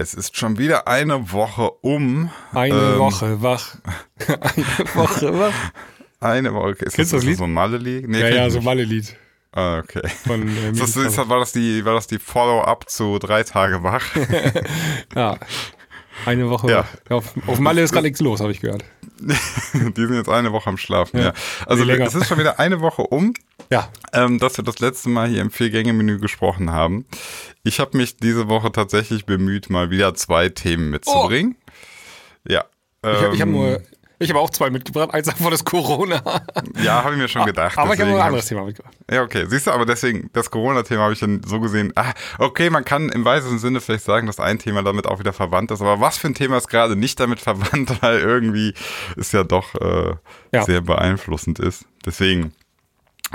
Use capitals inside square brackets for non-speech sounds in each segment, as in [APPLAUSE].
Es ist schon wieder eine Woche um. Eine ähm, Woche wach. [LAUGHS] eine Woche wach. Eine Woche. Ist Kennst das, das Lied? so ein Malle-Lied? Nee, ja, ja, so ein Malle-Lied. Ah, okay. Von, äh, das, ist, war das die, war das die Follow-up zu drei Tage wach? [LAUGHS] ja. Eine Woche Ja. wach. Auf, auf Malle ist gerade nichts los, habe ich gehört. [LAUGHS] die sind jetzt eine Woche am Schlafen, ja. Ja. Also Nee, es ist schon wieder eine Woche um, Ja. ähm, dass wir das letzte Mal hier im Vier-Gänge-Menü gesprochen haben. Ich habe mich diese Woche tatsächlich bemüht, mal wieder zwei Themen mitzubringen. Ja. Ich, hab- ich habe ähm, nur. Ich habe auch zwei mitgebracht. Eins davon ist Corona. Ja, habe ich mir schon gedacht. Aber ich habe ein anderes Thema mitgebracht. Ja, okay. Siehst du, aber deswegen, das Corona-Thema habe ich dann so gesehen. Ah, okay, man kann im weitesten Sinne vielleicht sagen, dass ein Thema damit auch wieder verwandt ist. Aber was für ein Thema ist gerade nicht damit verwandt, [LAUGHS] weil irgendwie es ja doch äh, Ja. sehr beeinflussend ist. Deswegen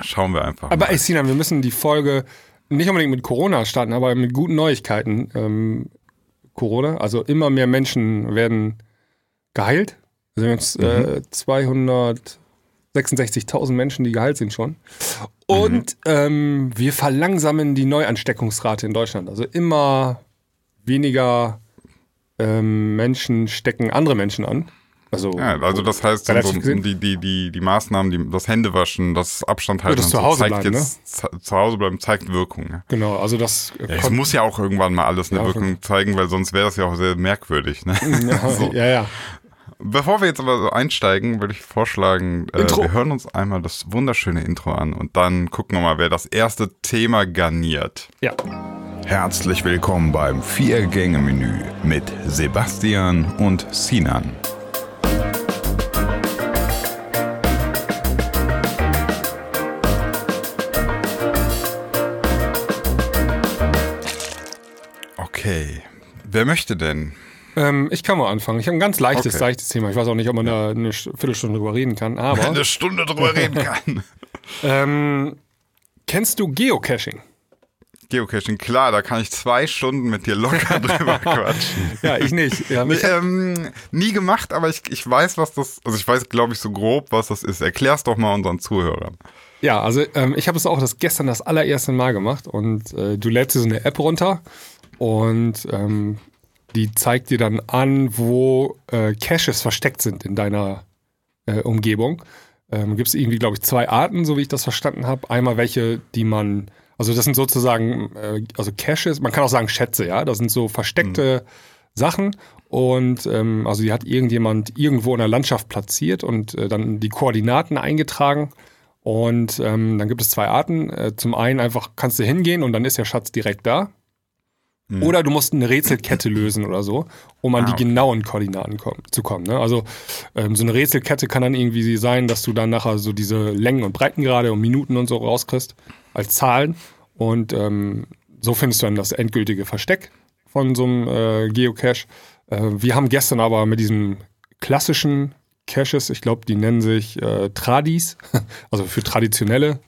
schauen wir einfach. Aber mal. ey, Sinan, wir müssen die Folge nicht unbedingt mit Corona starten, aber mit guten Neuigkeiten. Ähm, Corona, also immer mehr Menschen werden geheilt. Also wir haben jetzt äh, 266.000 Menschen, die geheilt sind schon. Und ähm, wir verlangsamen die Neuansteckungsrate in Deutschland. Also immer weniger ähm, Menschen stecken andere Menschen an. Also, ja, also das heißt, so, so, die, die, die, die Maßnahmen, die, das Händewaschen, das Abstand halten, das und so, Zuhause zeigt bleiben, jetzt zu, zu Hause bleiben, zeigt Wirkung. Ja. genau, also das Ja, es muss ja auch irgendwann mal alles eine Ja, Wirkung zeigen, weil sonst wäre das ja auch sehr merkwürdig. Ne? ja, [LAUGHS] So. ja, ja. Bevor wir jetzt aber so einsteigen, würde ich vorschlagen, äh, wir hören uns einmal das wunderschöne Intro an und dann gucken wir mal, wer das erste Thema garniert. ja. Herzlich willkommen beim Vier-Gänge-Menü mit Sebastian und Sinan. Okay, wer möchte denn? Ähm, ich kann mal anfangen. Ich habe ein ganz leichtes, Okay. leichtes Thema. Ich weiß auch nicht, ob man da eine Viertelstunde drüber reden kann, aber [LAUGHS] Eine Stunde drüber [LAUGHS] reden kann. ähm, kennst du Geocaching? Geocaching, klar, da kann ich zwei Stunden mit dir locker [LAUGHS] drüber quatschen. Ja, ich nicht. Ja, Nee, ähm, nie gemacht, aber ich, ich weiß, was das, also ich weiß, glaube ich, so grob, was das ist. Erklär's doch mal unseren Zuhörern. ja, also ähm, ich habe es auch das gestern das allererste Mal gemacht und äh, du lädst dir so eine App runter und ähm, die zeigt dir dann an, wo äh, Caches versteckt sind in deiner äh, Umgebung. Ähm, Gibt es irgendwie, glaube ich, zwei Arten, so wie ich das verstanden habe. Einmal welche, die man, also das sind sozusagen, äh, also Caches, man kann auch sagen Schätze, ja, das sind so versteckte Sachen und ähm, also die hat irgendjemand irgendwo in der Landschaft platziert und äh, dann die Koordinaten eingetragen. Und ähm, dann gibt es zwei Arten. Äh, zum einen einfach kannst du hingehen und dann ist der Schatz direkt da. Oder du musst eine Rätselkette [LAUGHS] lösen oder so, um an Ah, die okay. genauen Koordinaten kommen, zu kommen. Ne? Also ähm, so eine Rätselkette kann dann irgendwie sein, dass du dann nachher so diese Längen und Breitengrade und Minuten und so rauskriegst als Zahlen. Und ähm, so findest du dann das endgültige Versteck von so einem äh, Geocache. Äh, wir haben gestern aber mit diesen klassischen Caches, ich glaube, die nennen sich äh, Tradis, [LAUGHS] also für traditionelle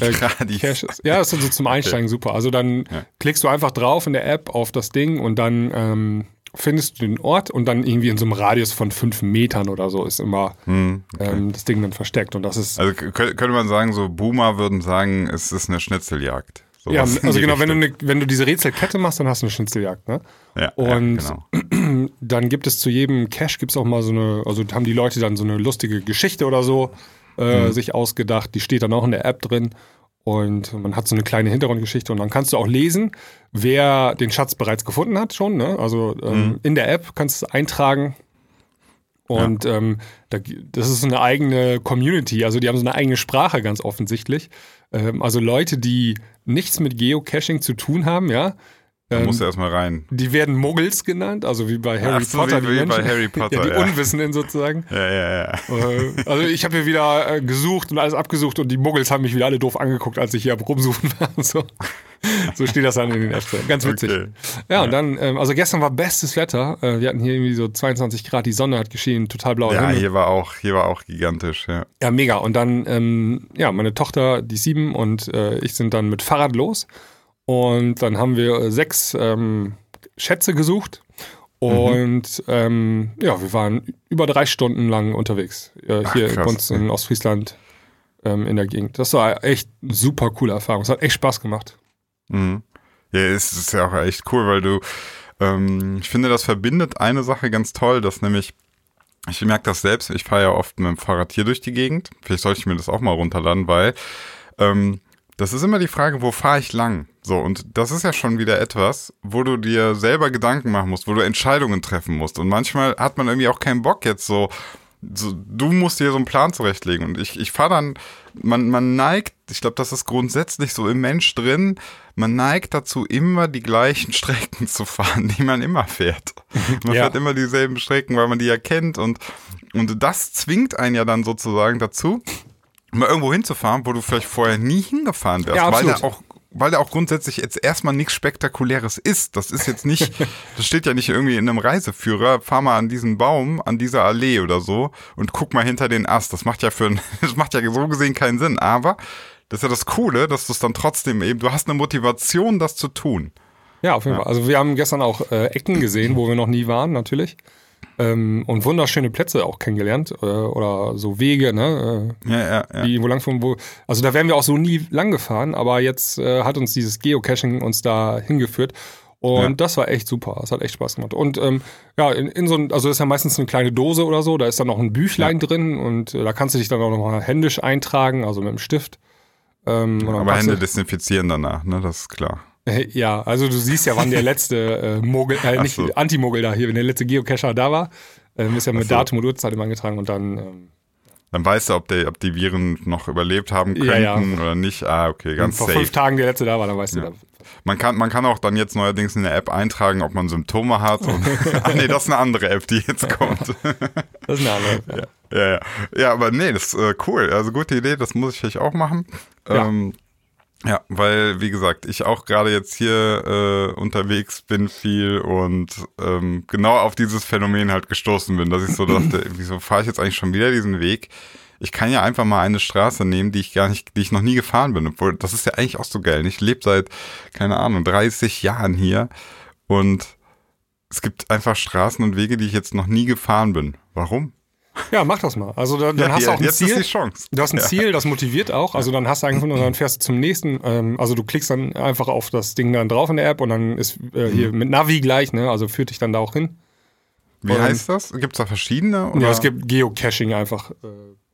äh. [LAUGHS] Caches. Ja, das ist so zum Einsteigen super. Also dann Ja. klickst du einfach drauf in der App auf das Ding und dann ähm, findest du den Ort und dann irgendwie in so einem Radius von fünf Metern oder so ist immer Hm, okay. ähm, das Ding dann versteckt. Und das ist Also könnte man sagen, so Boomer würden sagen, es ist eine Schnitzeljagd. ja, Sowas in also genau, wenn du, ne, wenn du diese Rätselkette machst, dann hast du eine Schnitzeljagd, ne? ja, und- ja, genau. [CLEARS THROAT] Dann gibt es zu jedem Cache gibt's auch mal so eine, also haben die Leute dann so eine lustige Geschichte oder so äh, sich ausgedacht. Die steht dann auch in der App drin. Und man hat so eine kleine Hintergrundgeschichte und dann kannst du auch lesen, wer den Schatz bereits gefunden hat schon. Ne? Also ähm, in der App kannst du es eintragen. Und ähm, da, das ist so eine eigene Community, also die haben so eine eigene Sprache ganz offensichtlich. Ähm, also Leute, die nichts mit Geocaching zu tun haben, ja, Da ähm, musst du erstmal rein. die werden Muggels genannt, also wie bei Harry so, Potter. wie- die wie bei Menschen. Harry Potter, [LAUGHS] ja, die ja. Unwissenden sozusagen. Ja, ja, ja. Äh, also ich habe hier wieder äh, gesucht und alles abgesucht und die Muggels haben mich wieder alle doof angeguckt, als ich hier rumsuchen war. So, so steht das dann in den drin. Ganz witzig. Okay. Ja, und dann, ähm, also gestern war bestes Wetter. Äh, wir hatten hier irgendwie so 22 Grad, die Sonne hat geschienen, total blauer Ja, Himmel. hier war auch, hier war auch gigantisch, ja. Ja, mega. Und dann, ähm, ja, meine Tochter, die sieben und äh, ich sind dann mit Fahrrad los. Und dann haben wir äh, sechs ähm, Schätze gesucht. Und ähm, ja, wir waren über drei Stunden lang unterwegs. Äh, Ach, hier krass, bei uns in okay. Ostfriesland ähm, in der Gegend. Das war echt eine super coole Erfahrung. Es hat echt Spaß gemacht. Mhm. Ja, es ist ja auch echt cool, weil du, Ähm, ich finde, das verbindet eine Sache ganz toll, dass nämlich ich merke das selbst, ich fahre ja oft mit dem Fahrrad hier durch die Gegend. Vielleicht sollte ich mir das auch mal runterladen, weil ähm, das ist immer die Frage, wo fahre ich lang? So, und das ist ja schon wieder etwas, wo du dir selber Gedanken machen musst, wo du Entscheidungen treffen musst. Und manchmal hat man irgendwie auch keinen Bock jetzt so, so du musst dir so einen Plan zurechtlegen. Und ich, ich fahre dann, man, man neigt, ich glaube, das ist grundsätzlich so im Mensch drin, man neigt dazu, immer die gleichen [LAUGHS] Strecken zu fahren, die man immer fährt. Man ja. fährt immer dieselben Strecken, weil man die ja kennt und, und das zwingt einen ja dann sozusagen dazu, mal irgendwo hinzufahren, wo du vielleicht vorher nie hingefahren wärst, ja, weil der auch weil der auch grundsätzlich jetzt erstmal nichts Spektakuläres ist. Das ist jetzt nicht, [LAUGHS] das steht ja nicht irgendwie in einem Reiseführer, fahr mal an diesen Baum, an dieser Allee oder so und guck mal hinter den Ast. Das macht ja für, [LAUGHS] das macht ja so gesehen keinen Sinn. Aber das ist ja das Coole, dass du es dann trotzdem eben, du hast eine Motivation, das zu tun. Ja, auf jeden ja. Fall. Also wir haben gestern auch äh, Ecken gesehen, wo wir noch nie waren, natürlich. Ähm, und wunderschöne Plätze auch kennengelernt äh, oder so Wege, ne? Äh, ja, ja, ja. Die wo lang von wo. Also da wären wir auch so nie lang gefahren, aber jetzt äh, hat uns dieses Geocaching uns da hingeführt. Und ja. das war echt super. Das hat echt Spaß gemacht. Und ähm, ja, in, in so ein, also das ist ja meistens eine kleine Dose oder so, da ist dann noch ein Büchlein ja. drin und äh, da kannst du dich dann auch nochmal händisch eintragen, also mit dem Stift. Ähm, aber Hände desinfizieren danach, ne? Das ist klar. [LAUGHS] Ja, also du siehst ja, wann der [LAUGHS] letzte äh, Mogel, äh, nicht so. Anti-Mogel da hier, wenn der letzte Geocacher da war, ähm, ist ja mit so. Datum und Uhrzeit immer eingetragen und dann. Ähm, dann weißt du, ob, der, ob die Viren noch überlebt haben könnten ja, ja. oder nicht. Ah, okay, ganz Vor safe. Vor fünf Tagen der letzte da war, dann weißt ja. du. Dann. Man kann, man kann auch dann jetzt neuerdings in der App eintragen, ob man Symptome hat. Ach [LAUGHS] nee, das ist eine andere App, die jetzt kommt. das ist eine andere App, ja. Ja, ja. ja aber nee, das ist äh, cool. Also gute Idee, das muss ich vielleicht auch machen. Ähm, ja, weil, wie gesagt, ich auch gerade jetzt hier äh, unterwegs bin viel und ähm, genau auf dieses Phänomen halt gestoßen bin, dass ich so dachte, [CLEARS THROAT] wieso fahre ich jetzt eigentlich schon wieder diesen Weg? Ich kann ja einfach mal eine Straße nehmen, die ich gar nicht, die ich noch nie gefahren bin. Obwohl, das ist ja eigentlich auch so geil. Ich lebe seit, keine Ahnung, 30 Jahren hier und es gibt einfach Straßen und Wege, die ich jetzt noch nie gefahren bin. Warum? Ja, mach das mal. Also dann, dann ja, hast du auch ein Ziel. Du hast ein ja. Ziel, das motiviert auch. Also dann hast du eigentlich und dann [LAUGHS] fährst du zum nächsten. Ähm, also du klickst dann einfach auf das Ding dann drauf in der App und dann ist äh, hier mhm. mit Navi gleich, ne? Also führt dich dann da auch hin. Wie und, heißt das? Gibt es da verschiedene? Oder? Ja, es gibt Geocaching einfach. Äh,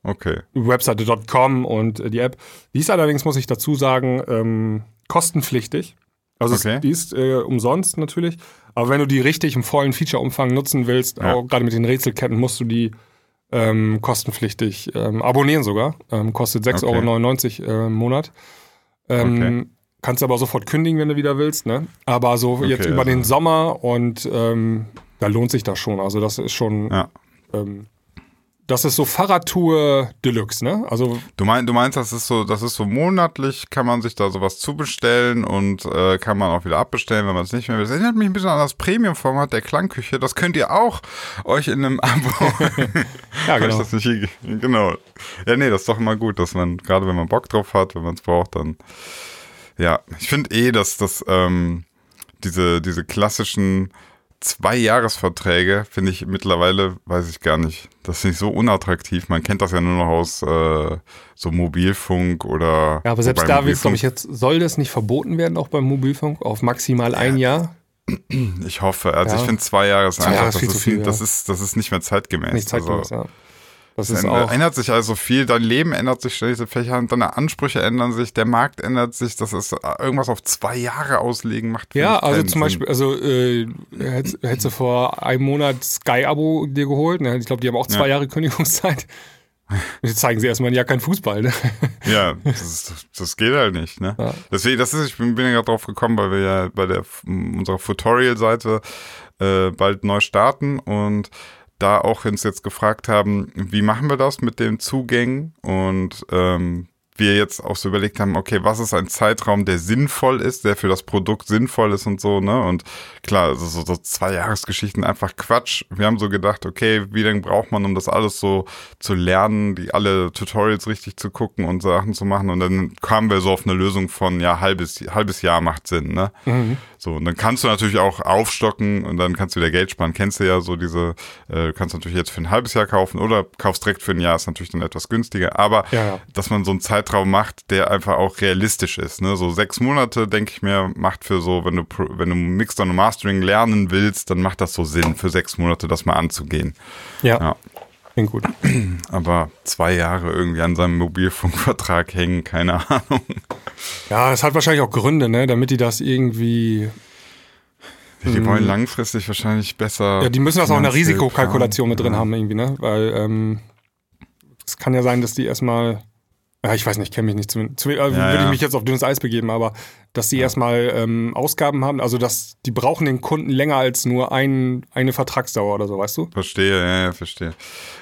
okay. Webseite.com und äh, die App. Die ist allerdings, muss ich dazu sagen, ähm, kostenpflichtig. Also okay. es, die ist äh, umsonst natürlich. Aber wenn du die richtig im vollen Feature-Umfang nutzen willst, ja. auch gerade mit den Rätselketten, musst du die ähm, kostenpflichtig ähm, abonnieren sogar. Ähm, kostet 6,99 okay. Euro äh, im Monat. Ähm, okay. Kannst aber sofort kündigen, wenn du wieder willst. Ne? Aber so okay, jetzt über also. den Sommer und ähm, da lohnt sich das schon. Also das ist schon ja. Das ist so Fahrradtour Deluxe, ne? Also du meinst, du meinst, das ist so, das ist so monatlich, kann man sich da sowas zubestellen und äh, kann man auch wieder abbestellen, wenn man es nicht mehr will. Das erinnert mich ein bisschen an das Premium-Format der Klangküche. Das könnt ihr auch euch in einem Abo. [LAUGHS] [LAUGHS] ja, genau. Das nicht, genau. Ja, nee, das ist doch immer gut, dass man gerade wenn man Bock drauf hat, wenn man es braucht, dann ja. Ich finde eh, dass das ähm, diese diese klassischen zwei Jahresverträge finde ich mittlerweile, weiß ich gar nicht. Das finde ich so unattraktiv. Man kennt das ja nur noch aus äh, so Mobilfunk oder. Ja, aber selbst da wird glaube ich, jetzt, soll das nicht verboten werden, auch beim Mobilfunk, auf maximal ein Jahr? Ich hoffe. Also ja. ich finde zwei Jahre ist einfach, Jahre ist das, ist, viel, ja. das, ist, das ist nicht mehr zeitgemäß. Nicht zeitgemäß, also, ja. Das ist auch ändert sich also viel, dein Leben ändert sich ständig, vielleicht deine Ansprüche ändern sich, der Markt ändert sich, dass es irgendwas auf zwei Jahre auslegen macht. Ja, also zum Beispiel, also äh, hättest, hättest du vor einem Monat Sky-Abo dir geholt, ne? ich glaube, die haben auch zwei ja. Jahre Kündigungszeit. [LAUGHS] Jetzt zeigen sie erstmal ja kein Fußball, ne? Ja, das, ist, das geht halt nicht, ne? Ja. Deswegen, das ist, ich bin, bin ja gerade drauf gekommen, weil wir ja bei der unserer Tutorial-Seite äh, bald neu starten und da auch uns jetzt gefragt haben, wie machen wir das mit den Zugängen und ähm, wir jetzt auch so überlegt haben, okay, was ist ein Zeitraum, der sinnvoll ist, der für das Produkt sinnvoll ist und so, ne? Und klar, also so, so zwei Jahresgeschichten einfach Quatsch. Wir haben so gedacht, okay, wie lange braucht man, um das alles so zu lernen, die alle Tutorials richtig zu gucken und Sachen zu machen? Und dann kamen wir so auf eine Lösung von, ja, halbes, halbes Jahr macht Sinn, ne? Mhm. So, und dann kannst du natürlich auch aufstocken und dann kannst du wieder Geld sparen. Kennst du ja so diese, äh, du kannst natürlich jetzt für ein halbes Jahr kaufen oder kaufst direkt für ein Jahr, ist natürlich dann etwas günstiger. Aber Ja, dass man so einen Zeitraum macht, der einfach auch realistisch ist. Ne? So sechs Monate, denke ich mir, macht für so, wenn du, wenn du Mixdown und Mastering lernen willst, dann macht das so Sinn, für sechs Monate das mal anzugehen. Ja, Ja. Klingt gut. [CLEARS THROAT] Aber zwei Jahre irgendwie an seinem Mobilfunkvertrag hängen, keine Ahnung. Ja, das hat wahrscheinlich auch Gründe, ne, damit die das irgendwie. Die wollen langfristig wahrscheinlich besser. Ja, die müssen das auch in der Risikokalkulation mit drin planen. haben, irgendwie, ne? Weil ähm, es kann ja sein, dass die erstmal. Ja, ich weiß nicht, kenne mich nicht. Zu, zu, also Ja, würde ich mich jetzt auf dünnes Eis begeben, aber dass die erstmal ähm, Ausgaben haben, also dass die brauchen den Kunden länger als nur ein, eine Vertragsdauer oder so, weißt du? Verstehe, ja, ja, verstehe.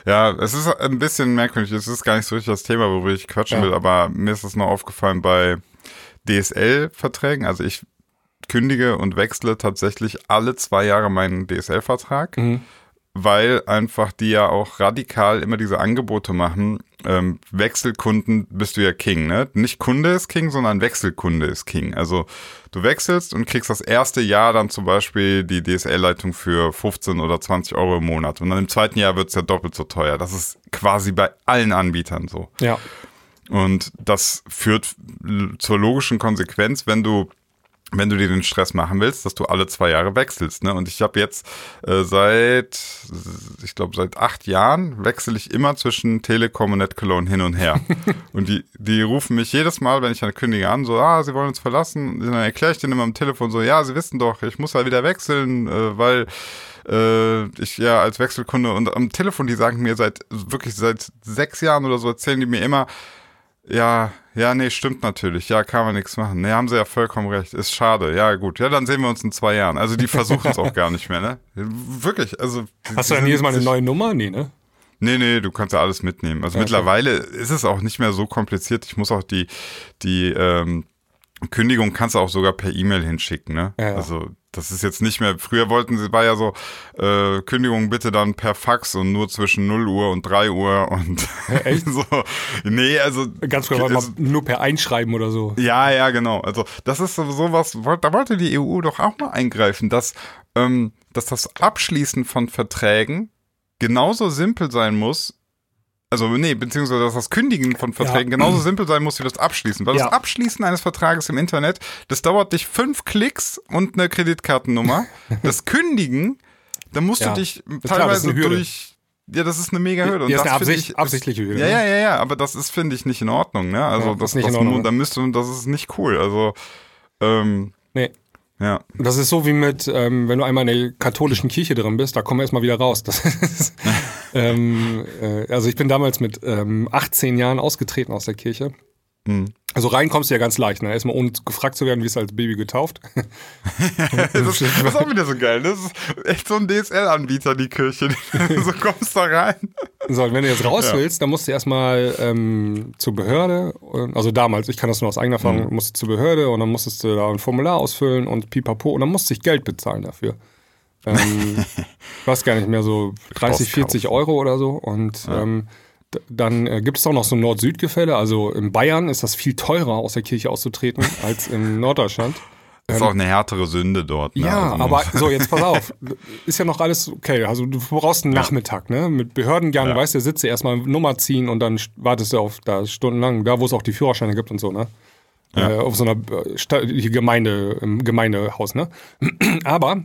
Ja, es ist ein bisschen merkwürdig. Es ist gar nicht so richtig das Thema, worüber ich quatschen will, aber mir ist es noch aufgefallen bei DSL-Verträgen. Also ich kündige und wechsle tatsächlich alle zwei Jahre meinen DSL-Vertrag, Mhm. Weil einfach die ja auch radikal immer diese Angebote machen. Ähm, Wechselkunden bist du ja King, ne? Nicht Kunde ist King, sondern Wechselkunde ist King. Also du wechselst und kriegst das erste Jahr dann zum Beispiel die DSL-Leitung für 15 oder 20 Euro im Monat. Und dann im zweiten Jahr wird's ja doppelt so teuer. Das ist quasi bei allen Anbietern so. Ja. Und das führt zur logischen Konsequenz, wenn du wenn du dir den Stress machen willst, dass du alle zwei Jahre wechselst. Ne? Und ich habe jetzt äh, seit, ich glaube, seit acht Jahren wechsle ich immer zwischen Telekom und NetCologne hin und her. [LAUGHS] und die, die rufen mich jedes Mal, wenn ich eine kündige an, so, ah, sie wollen uns verlassen. Und dann erkläre ich denen immer am Telefon so, ja, sie wissen doch, ich muss ja wieder wechseln, äh, weil äh, ich ja als Wechselkunde und am Telefon, die sagen mir seit wirklich seit sechs Jahren oder so, erzählen die mir immer, ja, ja, nee, stimmt natürlich. Ja, kann man nichts machen. Nee, haben sie ja vollkommen recht. Ist schade. Ja, gut. Ja, dann sehen wir uns in zwei Jahren. Also die versuchen es [LAUGHS] auch gar nicht mehr, ne? Wirklich. Also. Hast du dann jedes Mal eine neue Nummer? Nee, ne? Nee, nee, du kannst ja alles mitnehmen. Also Ja, mittlerweile ist es auch nicht mehr so kompliziert. Ich muss auch die, die ähm, Kündigung kannst du auch sogar per E-Mail hinschicken, ne? Ja, ja. Also das ist jetzt nicht mehr, früher wollten sie, war ja so, äh, Kündigung bitte dann per Fax und nur zwischen 0 Uhr und 3 Uhr und echt? [LAUGHS] so. Nee, also Ganz mal es- nur per Einschreiben oder so. ja, ja, genau. Also das ist sowieso was, wollt- da wollte die EU doch auch mal eingreifen, dass, ähm, dass das Abschließen von Verträgen genauso simpel sein muss, also nee, beziehungsweise dass das Kündigen von Verträgen Ja. genauso simpel sein muss wie das Abschließen. Weil Ja. das Abschließen eines Vertrages im Internet, das dauert dich fünf Klicks und eine Kreditkartennummer. [LAUGHS] das Kündigen, da musst Ja. du dich klar, das teilweise Hürde. durch. Ja, das ist eine mega Hürde. Hier ist eine das Absicht, ich- absichtliche Hürde. ja, ne? ja, ja, ja, aber das ist, finde ich, nicht in Ordnung, ne? Also das, das, mu- da müsste, das ist nicht cool. Also, ähm, Nee. ja. Das ist so wie mit, ähm, wenn du einmal in der katholischen Kirche drin bist, da kommen wir erstmal wieder raus. Das [LAUGHS] ist, ähm, äh, also ich bin damals mit ähm, 18 Jahren ausgetreten aus der Kirche. Hm. Also rein kommst du ja ganz leicht, ne? Erstmal ohne gefragt zu werden, wie es als Baby getauft. [LAUGHS] [LAUGHS] Das, das ist auch wieder so geil. Das ist echt so ein DSL-Anbieter, die Kirche. [LAUGHS] so kommst da rein. So, und wenn du jetzt raus Ja. willst, dann musst du erstmal ähm, zur Behörde, also damals, ich kann das nur aus eigener Erfahrung, Mhm. musst du zur Behörde und dann musstest du da ein Formular ausfüllen und pipapo und dann musst du dich Geld bezahlen dafür. Ähm, [LAUGHS] ich weiß gar nicht mehr, so 30, 40 Rauskaufen. Euro oder so und ähm, d- dann äh, gibt es auch noch so ein Nord-Süd-Gefälle, also in Bayern ist das viel teurer, aus der Kirche auszutreten, [LAUGHS] als in Norddeutschland. Das ist auch eine härtere Sünde dort. Ne? Ja, Also, aber [LAUGHS] so, jetzt pass auf. Ist ja noch alles okay. Also du brauchst einen Nachmittag, ne? Mit Behördengang, Ja. weißt du, sitzt du erstmal Nummer ziehen und dann st- wartest du auf da stundenlang, da wo es auch die Führerscheine gibt und so, ne? Ja. Äh, auf so einer äh, hier Gemeinde, im Gemeindehaus, ne? [CLEARS THROAT] Aber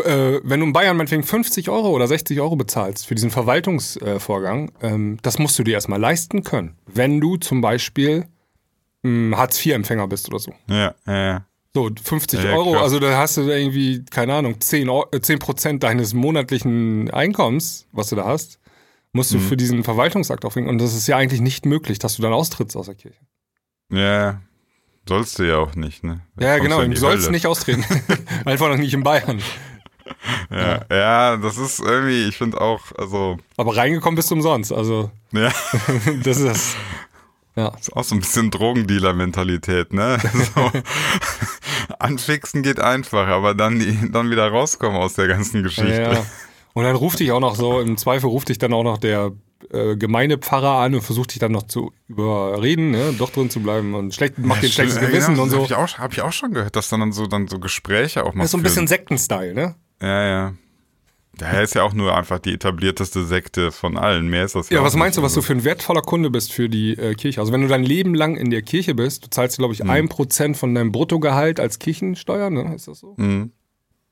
äh, wenn du in Bayern meinetwegen 50 Euro oder 60 Euro bezahlst für diesen Verwaltungsvorgang, ähm, das musst du dir erstmal leisten können. Wenn du zum Beispiel ähm, Hartz-IV-Empfänger bist oder so. Ja, ja, ja. So, 50 Ja, Euro, krass. also da hast du irgendwie, keine Ahnung, 10, Eu- äh, 10 Prozent deines monatlichen Einkommens, was du da hast, musst Mhm. du für diesen Verwaltungsakt aufbringen. Und das ist ja eigentlich nicht möglich, dass du dann austrittst aus der Kirche. Ja, sollst du ja auch nicht, ne? Da Ja, genau, du sollst Hölle. nicht austreten. [LAUGHS] Einfach noch nicht in Bayern. Ja, ja, das ist irgendwie, ich finde auch, also, Aber reingekommen bist du umsonst. Also, ja, [LAUGHS] das ist das. Ja. ist auch so ein bisschen Drogendealer-Mentalität, ne? [LAUGHS] So, anfixen geht einfach, aber dann, die- dann wieder rauskommen aus der ganzen Geschichte. ja. [LAUGHS] Und dann ruft dich auch noch so, im Zweifel ruft dich dann auch noch der äh, Gemeindepfarrer an und versucht dich dann noch zu überreden, ne, doch drin zu bleiben und schlecht, macht dir ein schlechtes Ja, Gewissen genau, und so. Hab ich, auch, hab ich auch schon gehört, dass dann so, dann so Gespräche auch mal Das ist so ein bisschen. Sektenstyle, ne? Ja, ja. Daher ist ja auch nur einfach die etablierteste Sekte von allen. Mehr ist das ja Ja, was meinst du, nicht. was du für ein wertvoller Kunde bist für die äh, Kirche? Also wenn du dein Leben lang in der Kirche bist, du zahlst, glaube ich, Hm. ein Prozent von deinem Bruttogehalt als Kirchensteuer, ne? Ist das so? Mhm.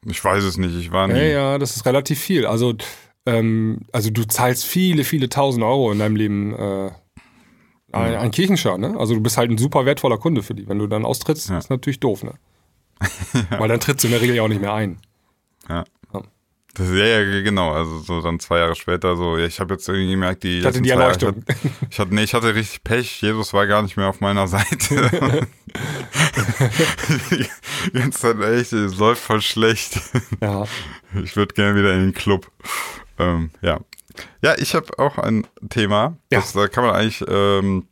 Ich weiß es nicht, ich war nie. Ja, ja, das ist relativ viel. Also, ähm, also du zahlst viele, viele tausend Euro in deinem Leben äh, ein, ein Kirchensteuer, ne? Also du bist halt ein super wertvoller Kunde für die. Wenn du dann austrittst, Ja. ist natürlich doof, ne? [LAUGHS] Weil dann trittst du in der Regel ja auch nicht mehr ein. Ja. Ja. Das, ja, ja, genau. Also so dann zwei Jahre später so, ich habe jetzt irgendwie gemerkt, die Ich hatte die zwei Jahre- Erleuchtung. Ich [LAUGHS] hatte, ich hatte, nee, ich hatte richtig Pech. Jesus war gar nicht mehr auf meiner Seite. die ganze Zeit echt, es läuft voll schlecht. Ja. [LAUGHS] Ich würde gerne wieder in den Club. Ähm, ja. Ja, ich habe auch ein Thema. Ja. Das, da kann man eigentlich ähm,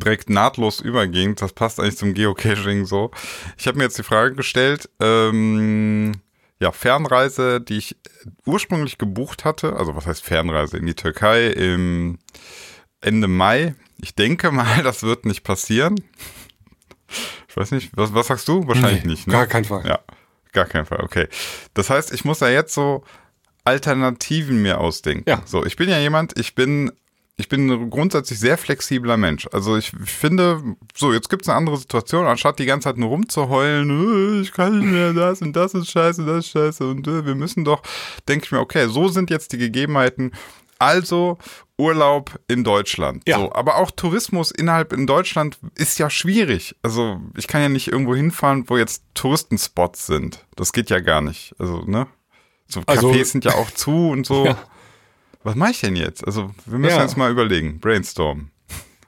direkt nahtlos übergehen. Das passt eigentlich zum Geocaching so. Ich habe mir jetzt die Frage gestellt, ähm, ja, Fernreise, die ich ursprünglich gebucht hatte, also was heißt Fernreise in die Türkei im Ende Mai. Ich denke mal, [LAUGHS] das wird nicht passieren. Ich weiß nicht, was, was sagst du? Wahrscheinlich Nee, nicht. Ne? Gar keinen Fall. Ja, gar kein Fall. Okay. Das heißt, ich muss ja jetzt so Alternativen mir ausdenken. Ja. So, ich bin ja jemand, ich bin, ich bin ein grundsätzlich sehr flexibler Mensch. Also ich finde, so, jetzt gibt es eine andere Situation, anstatt die ganze Zeit nur rumzuheulen, äh, ich kann nicht mehr das und das ist scheiße, das ist scheiße und äh, wir müssen doch, denke ich mir, okay, so sind jetzt die Gegebenheiten. Also Urlaub in Deutschland. Ja. So, aber auch Tourismus innerhalb in Deutschland ist ja schwierig. Also ich kann ja nicht irgendwo hinfahren, wo jetzt Touristenspots sind. Das geht ja gar nicht. Also, ne? So Cafés Also- sind ja auch zu und so. [LAUGHS] Ja. Was mache ich denn jetzt? Also wir müssen Ja. jetzt mal überlegen. Brainstorm.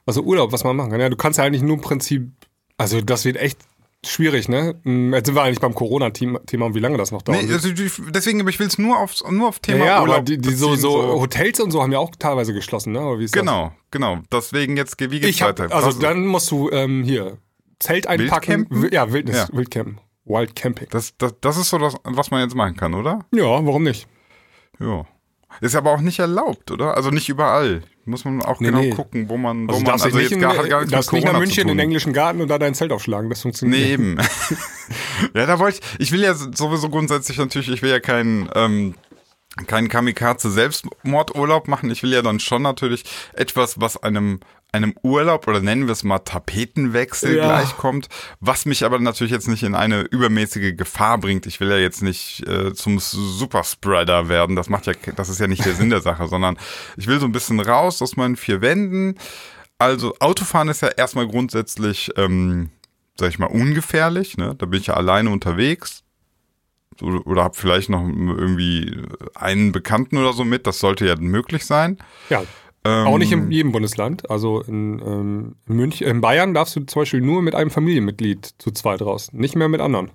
Also Urlaub, was man machen kann. Ja, du kannst ja eigentlich nur im Prinzip, also das wird echt schwierig, ne? Hm, Jetzt sind wir eigentlich beim Corona-Thema und wie lange das noch dauert. Nee, also, deswegen, aber ich will es nur aufs, nur auf Thema ja, ja, Urlaub aber die, die so, so Hotels und so haben ja auch teilweise geschlossen, ne? Ist das? Genau, genau. Deswegen jetzt, wie geht's Ich hab, weiter? also Was- dann musst du ähm, hier Zelt einpacken. Wildcampen? Ja, Wildnis, Ja. Wildcampen. Wild Camping. das, das, das ist so das, was man jetzt machen kann, oder? Ja, warum nicht? Ja. Ist aber auch nicht erlaubt, oder? Also nicht überall. Muss man auch Nee, genau nee. gucken, wo man, wo Also man, also nicht, jetzt in, gar, gar nichts nicht nach München in den englischen Garten und da dein Zelt aufschlagen. Das funktioniert Nee, nicht. eben. [LAUGHS] ja, da wollte ich, ich will ja sowieso grundsätzlich natürlich, ich will ja keinen, ähm, keinen Kamikaze-Selbstmordurlaub machen. Ich will ja dann schon natürlich etwas, was einem, einem Urlaub oder nennen wir es mal Tapetenwechsel Ja. gleichkommt, was mich aber natürlich jetzt nicht in eine übermäßige Gefahr bringt. Ich will ja jetzt nicht äh, zum Superspreader werden. Das macht ja, das ist ja nicht der Sinn der Sache, [LAUGHS] sondern ich will so ein bisschen raus aus meinen vier Wänden. Also Autofahren ist ja erstmal grundsätzlich, ähm, sag ich mal, ungefährlich. Ne? Da bin ich ja alleine unterwegs. Oder habe vielleicht noch irgendwie einen Bekannten oder so mit. Das sollte ja möglich sein. Ja, Ähm, auch nicht in jedem Bundesland. Also in, ähm, in München, in Bayern darfst du zum Beispiel nur mit einem Familienmitglied zu zweit raus, nicht mehr mit anderen.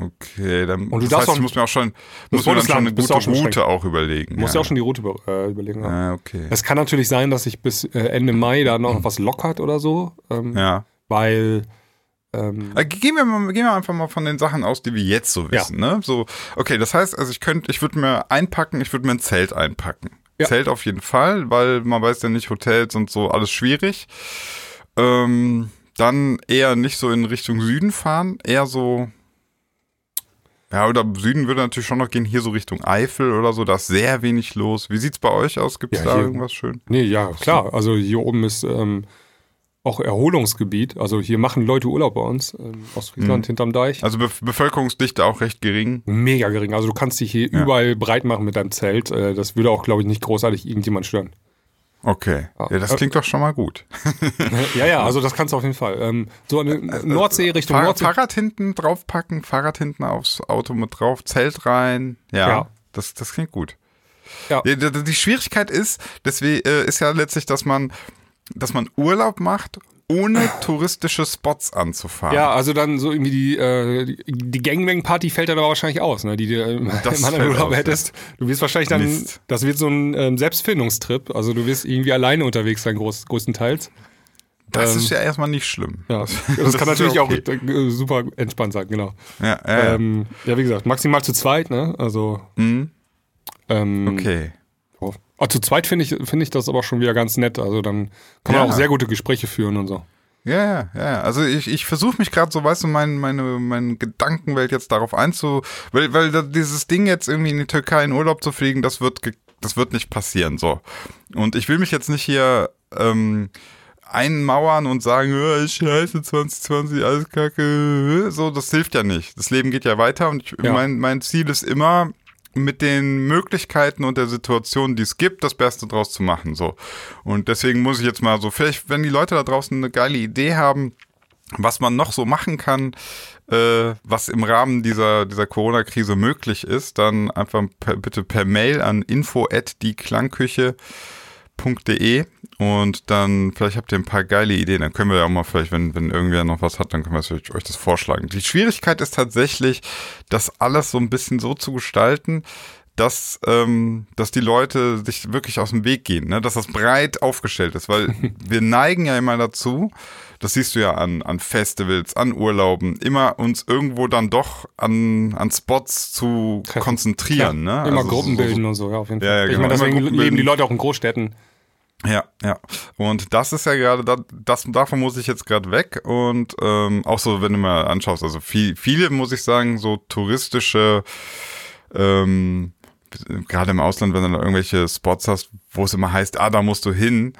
Okay, dann Und du das heißt, auch- ich muss mir auch schon, muss mir dann schon eine gute auch schon Route auch überlegen. Du musst ja auch schon die Route über- äh, überlegen. Ja. Ja, okay. Es kann natürlich sein, dass sich bis äh, Ende Mai da noch [CLEARS THROAT] was lockert oder so, ähm, Ja. weil ähm, Äh, Gehen wir, mal, gehen wir einfach mal von den Sachen aus, die wir jetzt so wissen. Ne? So, okay, das heißt, also ich könnte, ich würde mir einpacken, ich würde mir ein Zelt einpacken. Ja. Zelt auf jeden Fall, weil man weiß ja nicht, Hotels und so, alles schwierig. Ähm, dann eher nicht so in Richtung Süden fahren, eher so. Ja, oder Süden würde natürlich schon noch gehen, hier so Richtung Eifel oder so, da ist sehr wenig los. Wie sieht's bei euch aus? Gibt's Ja, da irgendwas schön? Nee, ja, klar. Also hier oben ist ähm, auch Erholungsgebiet. Also hier machen Leute Urlaub bei uns, ähm, Ostfriesland, hinterm Deich. Also Be Bevölkerungsdichte auch recht gering. Mega gering. Also du kannst dich hier Ja. überall breit machen mit deinem Zelt. Äh, das würde auch, glaube ich, nicht großartig irgendjemand stören. Okay. Ja, das Äh, klingt doch schon mal gut. [LAUGHS] ja, ja, also das kannst du auf jeden Fall. Ähm, so eine Nordsee Richtung Fahr Nordsee. Fahrrad hinten draufpacken, Fahrrad hinten aufs Auto mit drauf, Zelt rein. Ja, Ja. Das, das klingt gut. Ja. Die Schwierigkeit ist, deswegen äh, ist ja letztlich, dass man, dass man Urlaub macht, ohne [SIGHS] touristische Spots anzufahren. Ja, also dann so irgendwie die, äh, die- Gangbang-Party fällt dann aber wahrscheinlich aus, ne? die du äh, im anderen [LAUGHS] Urlaub hättest. Du wirst wahrscheinlich dann, Mist. das wird so ein ähm, Selbstfindungstrip. Also du wirst irgendwie alleine unterwegs sein, groß, größtenteils. Das ähm, ist ja erstmal nicht schlimm. Ja, das, [LAUGHS] das kann natürlich ja auch okay. äh, super entspannt sein, genau. Ja, ja. Ähm, ja, wie gesagt, maximal zu zweit, ne? Also Mhm. Ähm, Okay. Oh. Zu zweit finde ich, finde ich das aber schon wieder ganz nett. Also dann kann man Ja. auch sehr gute Gespräche führen und so. Ja, ja, ja. Also ich, ich versuche mich gerade so, weißt du, mein, meine, meine Gedankenwelt jetzt darauf einzu, weil, weil dieses Ding jetzt irgendwie in die Türkei in Urlaub zu fliegen, das wird, das wird nicht passieren, so. Und ich will mich jetzt nicht hier ähm, einmauern und sagen, oh, scheiße, 2020, alles kacke, so, das hilft ja nicht. Das Leben geht ja weiter und ich, Ja. mein, mein Ziel ist immer, mit den Möglichkeiten und der Situation, die es gibt, das Beste draus zu machen. So. Und deswegen muss ich jetzt mal so, vielleicht, wenn die Leute da draußen eine geile Idee haben, was man noch so machen kann, äh, was im Rahmen dieser, dieser Corona-Krise möglich ist, dann einfach per, bitte per Mail an info at die Klangküche.de und dann vielleicht habt ihr ein paar geile Ideen. Dann können wir ja auch mal vielleicht, wenn, wenn irgendwer noch was hat, dann können wir euch, das vorschlagen. Die Schwierigkeit ist tatsächlich, das alles so ein bisschen so zu gestalten, dass, ähm, dass die Leute sich wirklich aus dem Weg gehen, ne? dass das breit aufgestellt ist, weil [LAUGHS] wir neigen ja immer dazu, das siehst du ja an, an Festivals, an Urlauben, immer uns irgendwo dann doch an, an Spots zu konzentrieren. Ne? Immer Also so- Gruppen so- bilden und so, ja, auf jeden Fall. Ja, ja, ich genau. meine, deswegen leben die. Leute auch in Großstädten. Ja, ja. Und das ist ja gerade, da- das, davon muss ich jetzt gerade weg. Und ähm, auch so, wenn du mal anschaust, also viel, viele, muss ich sagen, so touristische, ähm, gerade im Ausland, wenn du da irgendwelche Spots hast, wo es immer heißt, ah, da musst du hin.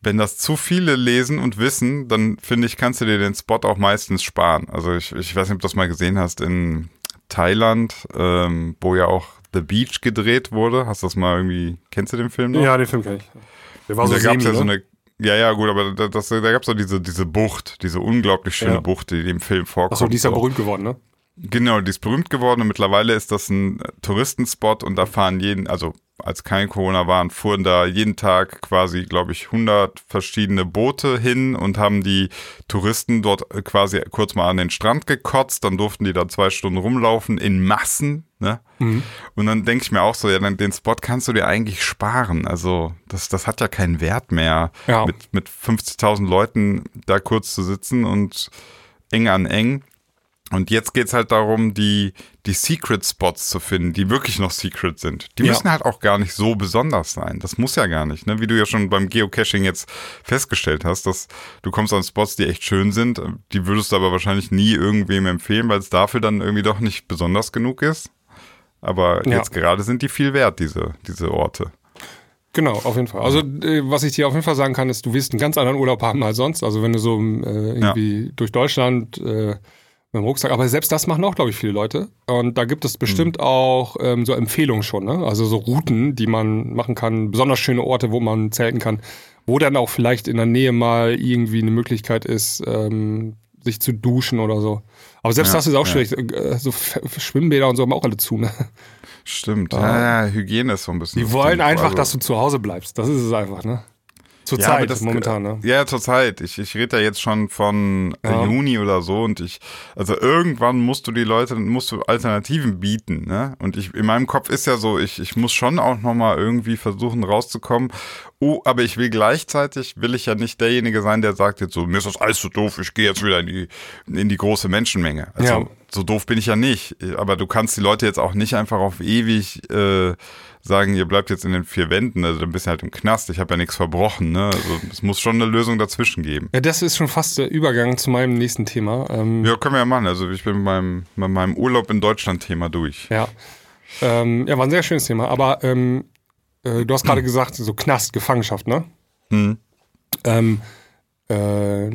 Wenn das zu viele lesen und wissen, dann finde ich, kannst du dir den Spot auch meistens sparen. Also ich, ich weiß nicht, ob du das mal gesehen hast in Thailand, ähm, wo ja auch The Beach gedreht wurde. Hast du das mal irgendwie, kennst du den Film noch? Ja, den Film kenne ich. Der war so da gab es ja so ne? eine, ja, ja, gut, aber da, das, da gab es so diese, diese Bucht, diese unglaublich schöne Ja. Bucht, die im Film vorkommt. Achso, die ist ja berühmt geworden, ne? Genau, die ist berühmt geworden und mittlerweile ist das ein Touristenspot und da fahren jeden, also als kein Corona waren, fuhren da jeden Tag quasi, glaube ich, 100 verschiedene Boote hin und haben die Touristen dort äh, quasi kurz mal an den Strand gekotzt, dann durften die da zwei Stunden rumlaufen in Massen, ne? Mhm. Und dann denke ich mir auch so, ja, dann den Spot kannst du dir eigentlich sparen. Also das, das hat ja keinen Wert mehr, Ja. mit, mit 50.000 Leuten da kurz zu sitzen und eng an eng. Und jetzt geht's halt darum, die, die Secret Spots zu finden, die wirklich noch Secret sind. Die Ja. müssen halt auch gar nicht so besonders sein. Das muss ja gar nicht, ne? Wie du ja schon beim Geocaching jetzt festgestellt hast, dass du kommst an Spots, die echt schön sind, die würdest du aber wahrscheinlich nie irgendwem empfehlen, weil es dafür dann irgendwie doch nicht besonders genug ist. Aber Ja. jetzt gerade sind die viel wert, diese, diese Orte. Genau, auf jeden Fall. Also, äh, was ich dir auf jeden Fall sagen kann, ist, du wirst einen ganz anderen Urlaub haben als sonst. Also, wenn du so äh, irgendwie durch Deutschland äh, mit dem Rucksack, aber selbst das machen auch, glaube ich, viele Leute. Und da gibt es bestimmt auch ähm, so Empfehlungen schon, ne? Also so Routen, die man machen kann, besonders schöne Orte, wo man zelten kann, wo dann auch vielleicht in der Nähe mal irgendwie eine Möglichkeit ist, ähm, sich zu duschen oder so. Aber selbst Ja, das ist auch ja. schwierig. Äh, so Schwimmbäder und so haben auch alle zu, ne? Stimmt. Ja, Hygiene ist so ein bisschen. Die wollen einfach, Also- dass du zu Hause bleibst. Das ist es einfach, ne? Zur Ja, aber Zeit, das- momentan, ne? Ja, zur Zeit. Ich, ich rede ja jetzt schon von äh, Ja. Juni oder so und ich, also irgendwann musst du die Leute, musst du Alternativen bieten, ne? Und ich, in meinem Kopf ist ja so, ich, ich muss schon auch nochmal irgendwie versuchen rauszukommen. Oh, aber ich will gleichzeitig, will ich ja nicht derjenige sein, der sagt jetzt so, mir ist das alles so doof, ich gehe jetzt wieder in die, in die große Menschenmenge. Also, Ja. so doof bin ich ja nicht. Aber du kannst die Leute jetzt auch nicht einfach auf ewig äh, sagen, ihr bleibt jetzt in den vier Wänden, also dann bist du halt im Knast. Ich habe ja nichts verbrochen, ne? Also es muss schon eine Lösung dazwischen geben. Ja, das ist schon fast der Übergang zu meinem nächsten Thema. Ähm, Ja, können wir ja machen. Also ich bin mit meinem, mit meinem Urlaub in Deutschland-Thema durch. ja. Ähm, ja, war ein sehr schönes Thema. Aber ähm, äh, du hast gerade [CLEARS THROAT] gesagt, so Knast, Gefangenschaft, ne? Hm. Ähm, äh,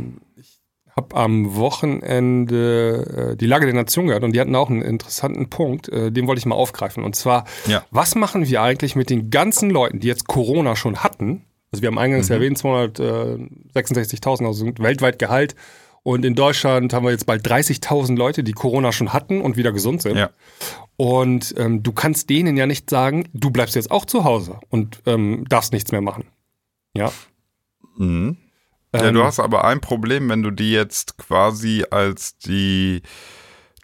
habe am Wochenende äh, die Lage der Nation gehört und die hatten auch einen interessanten Punkt, äh, den wollte ich mal aufgreifen. Und zwar, Ja. was machen wir eigentlich mit den ganzen Leuten, die jetzt Corona schon hatten? Also wir haben eingangs erwähnt, 266.000 also weltweit Gehalt. Und in Deutschland haben wir jetzt bald 30.000 Leute, die Corona schon hatten und wieder gesund sind. Ja. Und ähm, du kannst denen ja nicht sagen, du bleibst jetzt auch zu Hause und ähm, darfst nichts mehr machen. Ja. Mhm. Ja, Ähm, du hast aber ein Problem, wenn du die jetzt quasi als die,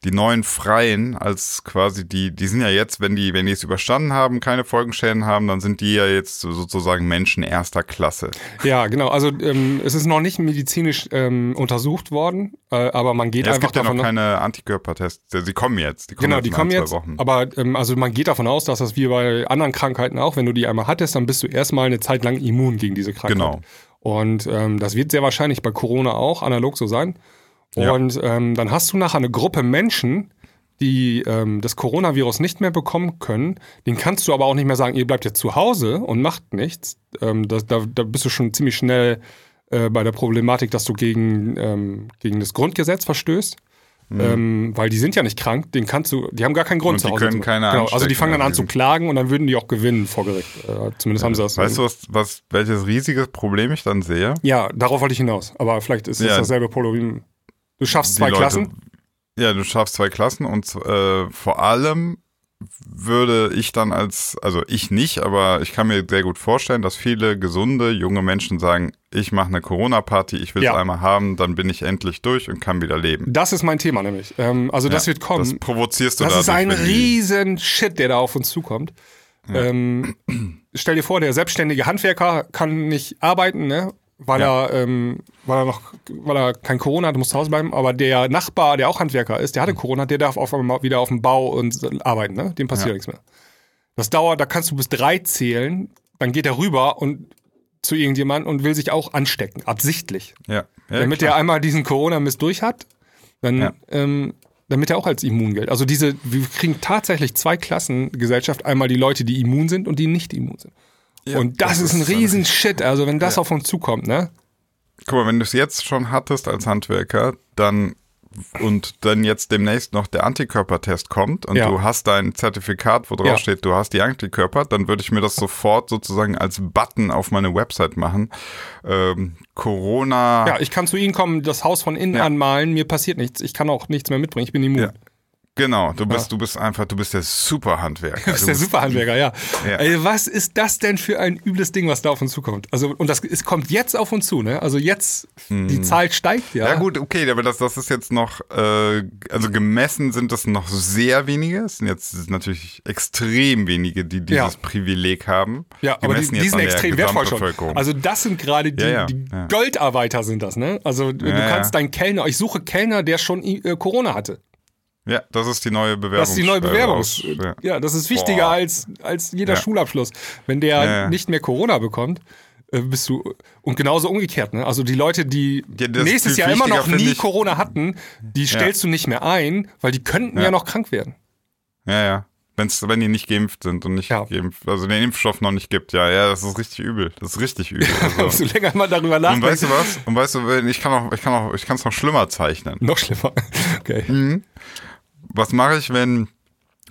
die neuen Freien als quasi die, die sind ja jetzt, wenn die, wenn die es überstanden haben, keine Folgenschäden haben, dann sind die ja jetzt sozusagen Menschen erster Klasse. Ja, genau. Also ähm, es ist noch nicht medizinisch ähm, untersucht worden, äh, aber man geht Ja, es einfach gibt ja davon noch keine Antikörpertests. Sie kommen jetzt. Die kommen Genau, jetzt die kommen jetzt. Wochen. Aber ähm, also man geht davon aus, dass das wie bei anderen Krankheiten auch, wenn du die einmal hattest, dann bist du erstmal eine Zeit lang immun gegen diese Krankheit. Genau. Und ähm, das wird sehr wahrscheinlich bei Corona auch analog so sein. Ja. Und ähm, dann hast du nachher eine Gruppe Menschen, die ähm, das Coronavirus nicht mehr bekommen können. Den kannst du aber auch nicht mehr sagen, ihr bleibt jetzt zu Hause und macht nichts. Ähm, das, da, da bist du schon ziemlich schnell äh, bei der Problematik, dass du gegen, ähm, gegen das Grundgesetz verstößt. Ähm, weil die sind ja nicht krank, den kannst du, die haben gar keinen Grund Mhm. Und die zu Hause. können keine genau, Also die fangen dann an die zu klagen und dann würden die auch gewinnen vor Gericht. Äh, zumindest haben sie das. Weißt du, was, was, welches riesiges Problem ich dann sehe? Ja, darauf wollte ich hinaus. Aber vielleicht ist es Ja. dasselbe wie. Du schaffst Die zwei Leute- Klassen. Ja, du schaffst zwei Klassen und äh, vor allem würde ich dann als, also ich nicht, aber ich kann mir sehr gut vorstellen, dass viele gesunde, junge Menschen sagen, ich mache eine Corona-Party, ich will es Ja. einmal haben, dann bin ich endlich durch und kann wieder leben. Das ist mein Thema nämlich. Ähm, also das Ja, wird kommen. Das provozierst du Das ist ein riesen Shit, der da auf uns zukommt. Ähm, [CLEARS THROAT] stell dir vor, der selbstständige Handwerker kann nicht arbeiten, ne? Weil Ja. er, ähm, weil er noch, weil er kein Corona hat, muss zu Hause bleiben. Aber der Nachbar, der auch Handwerker ist, der hatte Corona, der darf auf einmal wieder auf dem Bau und arbeiten, ne? Dem passiert Ja. nichts mehr. Das dauert, da kannst du bis drei zählen, dann geht er rüber und zu irgendjemandem und will sich auch anstecken, absichtlich. Ja, ja damit klar. er einmal diesen Corona-Mist durch hat, dann, ähm, damit er auch als immun gilt. Also diese, wir kriegen tatsächlich zwei Klassen Gesellschaft, einmal die Leute, die immun sind und die nicht immun sind. Ja, und das, ist ein dann- riesen Shit, also wenn das auf uns zukommt, ne? Guck mal, wenn du es jetzt schon hattest als Handwerker, dann und dann jetzt demnächst noch der Antikörpertest kommt und Ja. du hast dein Zertifikat, wo drauf Ja. steht, du hast die Antikörper, dann würde ich mir das sofort sozusagen als Button auf meine Website machen. Ähm, Corona. Ja, ich kann zu Ihnen kommen, das Haus von innen Ja. anmalen, mir passiert nichts, ich kann auch nichts mehr mitbringen, ich bin immun. Ja. Genau, du bist, du bist einfach, du bist der Superhandwerker. Du der bist- Superhandwerker, ja. Ja. Ey, was ist das denn für ein übles Ding, was da auf uns zukommt? Also, und das es kommt jetzt auf uns zu, ne? Also jetzt, die Zahl steigt ja. Mhm. Ja gut, okay, aber das, das ist jetzt noch, äh, also gemessen sind das noch sehr wenige. Es sind jetzt natürlich extrem wenige, die dieses Ja. Privileg haben. Ja, aber die, die sind der extrem wertvoll schon. Also das sind gerade die, Ja, ja, die ja. Goldarbeiter sind das, ne? Also du Ja, kannst ja. deinen Kellner, ich suche Kellner, der schon äh, Corona hatte. Ja, das ist die neue Bewerbung. Das ist die neue Bewerbung. Ja. Ja, das ist wichtiger Boah. als, als jeder Ja. Schulabschluss. Wenn der Ja, nicht mehr Corona bekommt, äh, bist du und genauso umgekehrt, ne? Also die Leute, die nächstes Jahr immer noch nie. Corona hatten, die stellst du nicht mehr ein, weil die könnten ja, noch krank werden. ja, ja. Wenn's, wenn die nicht geimpft sind und nicht geimpft, also den Impfstoff noch nicht gibt, ja, ja, das ist richtig übel. Das ist richtig übel. [LAUGHS] Also. Umso länger man darüber und nachdenkt, weißt du was? Und weißt du, ich kann auch, ich kann auch, ich kann es noch schlimmer zeichnen. noch schlimmer. [LAUGHS] Okay. Mhm. Was mache ich, wenn,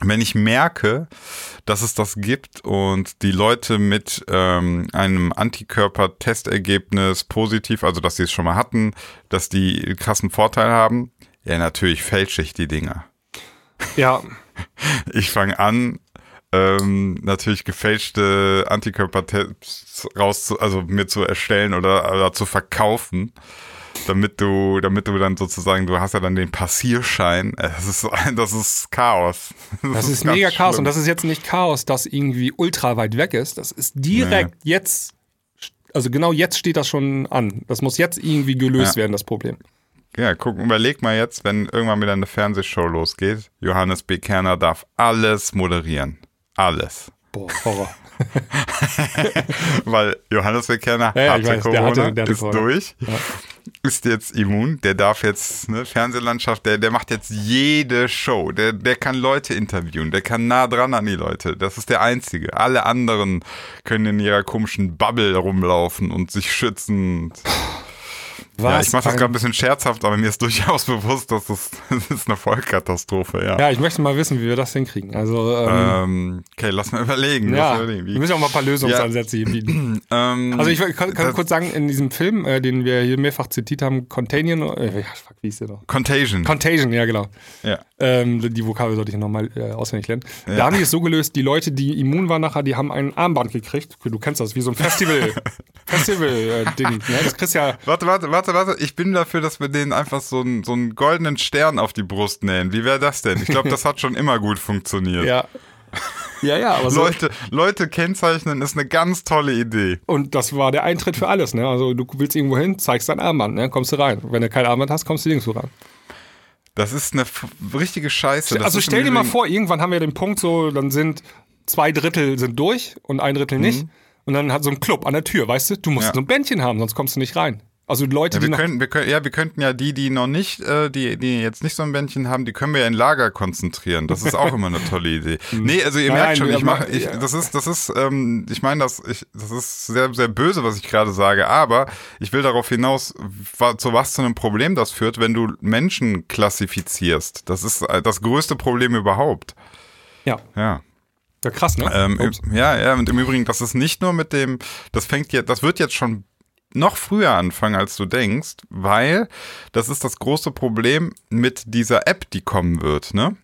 wenn ich merke, dass es das gibt und die Leute mit ähm, einem Antikörper-Testergebnis positiv, also dass sie es schon mal hatten, dass die krassen Vorteil haben? Ja, natürlich fälsche ich die Dinger. Ja, [LAUGHS] Ich fange an, ähm, natürlich gefälschte Antikörpertests raus, also mir zu erstellen oder, oder zu verkaufen, damit du, damit du dann sozusagen, du hast ja dann den Passierschein. Äh, Das ist, das ist Chaos. [LAUGHS] Das ist ganz mega Chaos schlimm. und das ist jetzt nicht Chaos, das irgendwie ultra weit weg ist. Das ist direkt jetzt, also genau jetzt steht das schon an. Das muss jetzt irgendwie gelöst Ja. werden, das Problem. Ja, guck, überleg mal jetzt, wenn irgendwann wieder eine Fernsehshow losgeht, Johannes B. Kerner darf alles moderieren. Alles. Boah, Horror. [LAUGHS] Weil Johannes B. Kerner Ja, ja, hatte weiß, der Corona, hatte- der hatte ist Corona. durch, ist jetzt immun, der darf jetzt, ne, Fernsehlandschaft, der, der macht jetzt jede Show, der, der kann Leute interviewen, der kann nah dran an die Leute, das ist der Einzige. Alle anderen können in ihrer komischen Bubble rumlaufen und sich schützen. Ja, ich mache das gerade ein bisschen scherzhaft, aber mir ist durchaus [LAUGHS] bewusst, dass das, das [LAUGHS] ist eine Vollkatastrophe, ja. Ja, ich möchte mal wissen, wie wir das hinkriegen. Also, ähm, Ähm, okay, lass mal überlegen. ja, überlegen. wir müssen auch mal ein paar Lösungsansätze hier bieten. [CLEARS THROAT] ähm, Also ich kann, kann kurz sagen, in diesem Film, äh, den wir hier mehrfach zitiert haben, Contagion, äh, ja, fuck, wie ist der noch? Contagion. Contagion, ja genau. ja. Ähm, die Vokabel sollte ich nochmal äh, auswendig lernen. Ja. Da haben die es so gelöst, die Leute, die immun waren nachher, die haben ein Armband gekriegt. Du kennst das, wie so ein Festival, [LAUGHS] Festival-Ding. ne? Das kriegst ja, Warte, warte, warte, warte, warte. Ich bin dafür, dass wir denen einfach so einen, so einen goldenen Stern auf die Brust nähen. Wie wäre das denn? Ich glaube, das hat schon immer gut funktioniert. Ja. Ja, ja, aber so. Leute, Leute kennzeichnen ist eine ganz tolle Idee. Und das war der Eintritt für alles, ne? Also du willst irgendwo hin, zeigst dein Armband, ne? Kommst du rein. Wenn du kein Armband hast, kommst du nirgendwo rein. Das ist eine richtige Scheiße. Das also stell dir mal vor, irgendwann haben wir den Punkt so, dann sind zwei Drittel sind durch und ein Drittel nicht. Und dann hat so ein Club an der Tür, weißt du? Du musst Mhm. Ja. so ein Bändchen haben, sonst kommst du nicht rein. Also Leute, Ja, die wir noch könnten, wir können, ja, wir könnten ja die, die noch nicht, äh, die, die jetzt nicht so ein Bändchen haben, die können wir ja in Lager konzentrieren. Das ist auch immer eine tolle Idee. [LAUGHS] Nee, also ihr Nein, merkt schon, ich mache, ich, ja. das ist, das ist, ähm, ich meine, das, ich, das ist sehr, sehr böse, was ich gerade sage, aber ich will darauf hinaus, zu was zu einem Problem das führt, wenn du Menschen klassifizierst. Das ist äh, das größte Problem überhaupt. Ja, Ja. ja krass, ne? Ähm, ja, ja, und im Übrigen, das ist nicht nur mit dem, das fängt jetzt, das wird jetzt schon noch früher anfangen, als du denkst, weil das ist das große Problem mit dieser App, die kommen wird, ne?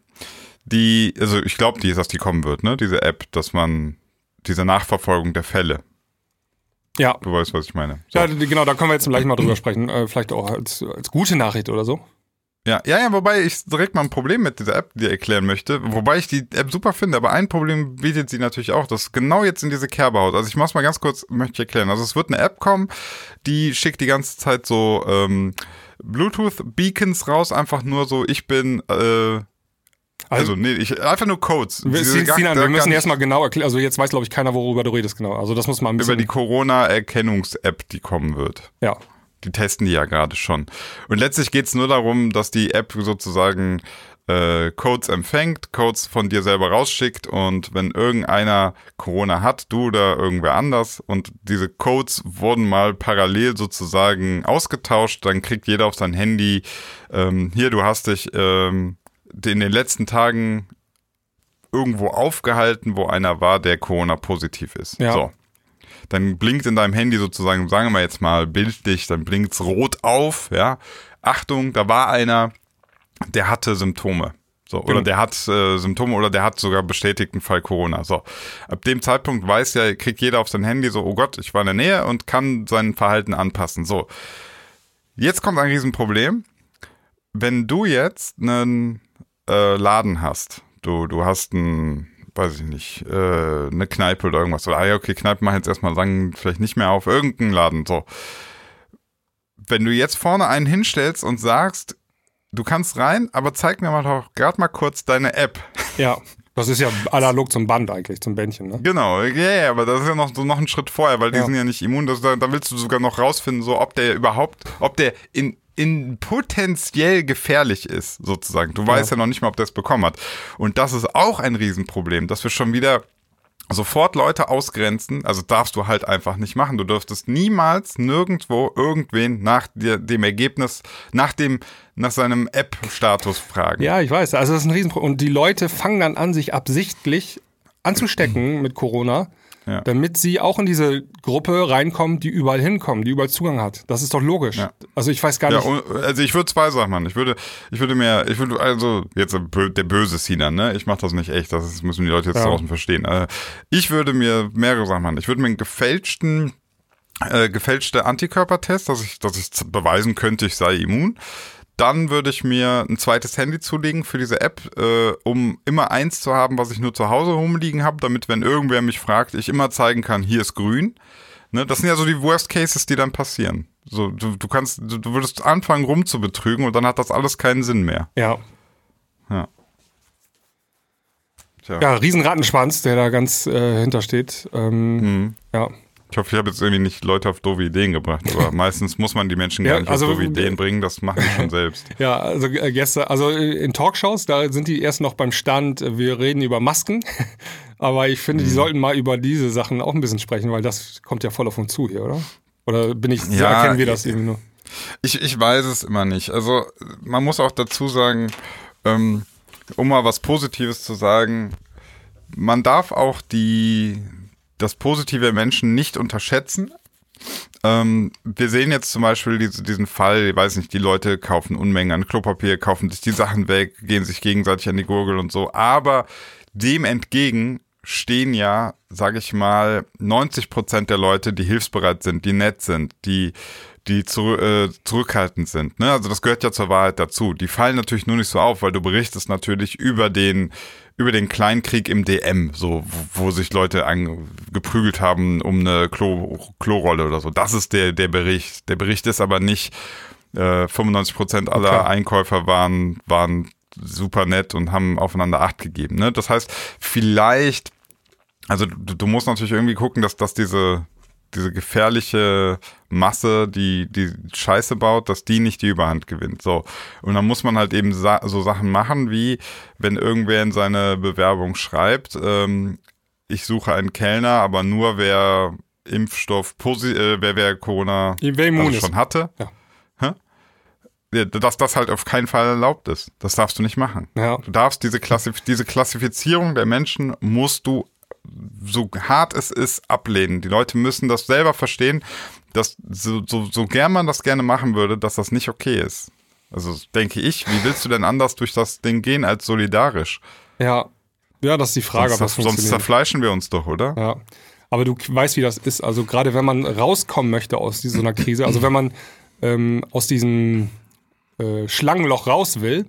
Die, also ich glaube, die, dass die kommen wird, ne? Diese App, dass man diese Nachverfolgung der Fälle. ja. Du weißt, was ich meine. So. Ja, genau, da können wir jetzt gleich mal drüber sprechen. Äh, vielleicht auch als, als gute Nachricht oder so. Ja, ja, ja, wobei ich direkt mal ein Problem mit dieser App dir erklären möchte, wobei ich die App super finde, aber ein Problem bietet sie natürlich auch, das genau jetzt in diese Kerbe haut. Also ich mach's mal ganz kurz, möchte ich erklären. Also es wird eine App kommen, die schickt die ganze Zeit so ähm, Bluetooth-Beacons raus, einfach nur so, ich bin, äh, also nee, ich, einfach nur Codes. Wir, Diese Sinan, gar wir müssen erstmal genau erklären. Also jetzt weiß, glaube ich, keiner, worüber du redest genau. Also das muss man ein bisschen. über die Corona-Erkennungs-App, die kommen wird. ja. Die testen die ja gerade schon. Und letztlich geht's nur darum, dass die App sozusagen äh, Codes empfängt, Codes von dir selber rausschickt und wenn irgendeiner Corona hat, du oder irgendwer anders und diese Codes wurden mal parallel sozusagen ausgetauscht, dann kriegt jeder auf sein Handy, ähm, hier, du hast dich ähm, in den letzten Tagen irgendwo aufgehalten, wo einer war, der Corona positiv ist. Ja. So dann blinkt in deinem Handy sozusagen, sagen wir jetzt mal bildlich, dann blinkt's rot auf, ja. Achtung, da war einer, der hatte Symptome. So, oder Genau. der hat äh, Symptome oder der hat sogar bestätigten Fall Corona. So, ab dem Zeitpunkt weiß ja, kriegt jeder auf sein Handy so, oh Gott, ich war in der Nähe und kann sein Verhalten anpassen. So, jetzt kommt ein Riesenproblem. Wenn du jetzt einen äh, Laden hast, du, du hast einen, weiß ich nicht, äh, eine Kneipe oder irgendwas. Oder, ah ja, okay, Kneipe mach jetzt erstmal lang, vielleicht nicht mehr auf, irgendeinen Laden, so. Wenn du jetzt vorne einen hinstellst und sagst, du kannst rein, aber zeig mir mal doch gerade mal kurz deine App. Ja. Das ist ja analog zum Band eigentlich, zum Bändchen, ne? Genau, ja, ja, aber das ist ja noch so noch ein Schritt vorher, weil die Ja. sind ja nicht immun. Das, da, da willst du sogar noch rausfinden, so ob der überhaupt, ob der in, in potenziell gefährlich ist, sozusagen. Du weißt ja. noch nicht mal, ob der es bekommen hat. Und das ist auch ein Riesenproblem, dass wir schon wieder sofort Leute ausgrenzen, also darfst du halt einfach nicht machen. Du dürftest niemals nirgendwo irgendwen nach dir, dem Ergebnis, nach dem, nach seinem App-Status fragen. Ja, ich weiß. Also das ist ein Riesenproblem. Und die Leute fangen dann an, sich absichtlich anzustecken [CLEARS THROAT] mit Corona, Ja. damit sie auch in diese Gruppe reinkommen, die überall hinkommen, die überall Zugang hat. Das ist doch logisch. Ja. Also ich weiß gar Ja, nicht. und- also ich würde zwei Sachen machen. Ich würde, ich würde mir, ich würde, also jetzt der bö- der böse Sinan, ne? Ich mache das nicht echt, das müssen die Leute jetzt Ja. draußen verstehen. Äh, Ich würde mir mehrere Sachen machen. Ich würde mir einen gefälschten, äh, gefälschte Antikörpertest, dass ich, dass ich beweisen könnte, ich sei immun. Dann würde ich mir ein zweites Handy zulegen für diese App, äh, um immer eins zu haben, was ich nur zu Hause rumliegen habe, damit, wenn irgendwer mich fragt, ich immer zeigen kann, hier ist grün. Ne, das sind ja so die Worst Cases, die dann passieren. So, du, du kannst, du, du würdest anfangen rumzubetrügen und dann hat das alles keinen Sinn mehr. Ja. Ja. Tja. Ja, Riesenrattenschwanz, der da ganz äh, hintersteht. Ähm, Mhm. Ja. Ich hoffe, ich habe jetzt irgendwie nicht Leute auf doofe Ideen gebracht, aber [LAUGHS] meistens muss man die Menschen gar Ja, nicht also- auf doofe Ideen bringen, das machen die schon [LAUGHS] selbst. Ja, also äh, gestern, also äh, in Talkshows, da sind die erst noch beim Stand, äh, wir reden über Masken. [LAUGHS] Aber ich finde, Mhm. die sollten mal über diese Sachen auch ein bisschen sprechen, weil das kommt ja voll auf uns zu hier, oder? Oder bin ich, Ja, erkennen wir das irgendwie nur? Ich, ich weiß es immer nicht. Also man muss auch dazu sagen, ähm, um mal was Positives zu sagen, man darf auch die, das Positive Menschen nicht unterschätzen. Ähm, wir sehen jetzt zum Beispiel diese, diesen Fall, ich weiß nicht, die Leute kaufen Unmengen an Klopapier, kaufen sich die Sachen weg, gehen sich gegenseitig an die Gurgel und so. Aber dem entgegen stehen ja, sage ich mal, 90 Prozent der Leute, die hilfsbereit sind, die nett sind, die die zu, äh, zurückhaltend sind. Ne? Also das gehört ja zur Wahrheit dazu. Die fallen natürlich nur nicht so auf, weil du berichtest natürlich über den über den Kleinkrieg im DM, so wo, sich Leute an, geprügelt haben um eine Klo, Klorolle oder so. Das ist der der Bericht. Der Bericht ist aber nicht äh, 95 Prozent aller okay. Einkäufer waren waren super nett und haben aufeinander Acht gegeben. Ne? Das heißt, vielleicht, also du, du musst natürlich irgendwie gucken, dass dass diese diese gefährliche Masse, die die Scheiße baut, dass die nicht die Überhand gewinnt. So und dann muss man halt eben sa so Sachen machen, wie wenn irgendwer in seine Bewerbung schreibt, ähm, ich suche einen Kellner, aber nur wer Impfstoff, äh, wer wer Corona also schon hatte. Ja. Dass das halt auf keinen Fall erlaubt ist. Das darfst du nicht machen. Ja. Du darfst diese, Klassif diese Klassifizierung der Menschen musst du so hart es ist, ablehnen. Die Leute müssen das selber verstehen, dass so, so, so gern man das gerne machen würde, dass das nicht okay ist. Also denke ich, wie willst du denn anders durch das Ding gehen als solidarisch? Ja, ja, das ist die Frage. Sonst, sonst zerfleischen wir uns doch, oder? Ja. Aber du weißt, wie das ist. Also gerade wenn man rauskommen möchte aus so einer Krise, also wenn man ähm, aus diesem äh, Schlangenloch raus will,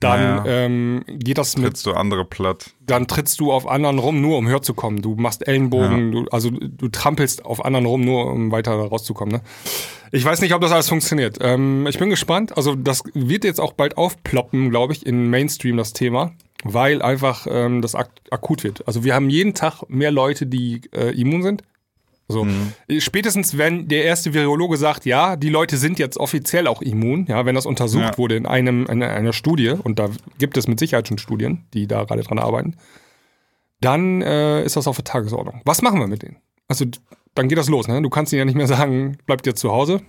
dann naja. ähm, geht das mit. Trittst du andere platt. Dann trittst du auf anderen rum, nur um höher zu kommen. Du machst Ellenbogen, ja. du, also du trampelst auf anderen rum, nur um weiter rauszukommen. Ne? Ich weiß nicht, ob das alles funktioniert. Ähm, ich bin gespannt. Also das wird jetzt auch bald aufploppen, glaube ich, in Mainstream das Thema, weil einfach ähm, das ak akut wird. Also wir haben jeden Tag mehr Leute, die äh, immun sind. So. Mhm. Spätestens, wenn der erste Virologe sagt, ja, die Leute sind jetzt offiziell auch immun, ja, wenn das untersucht ja. wurde in einem, in einer Studie, und da gibt es mit Sicherheit schon Studien, die da gerade dran arbeiten, dann äh, ist das auf der Tagesordnung. Was machen wir mit denen? Also, dann geht das los, ne? Du kannst ihnen ja nicht mehr sagen, bleibt jetzt zu Hause.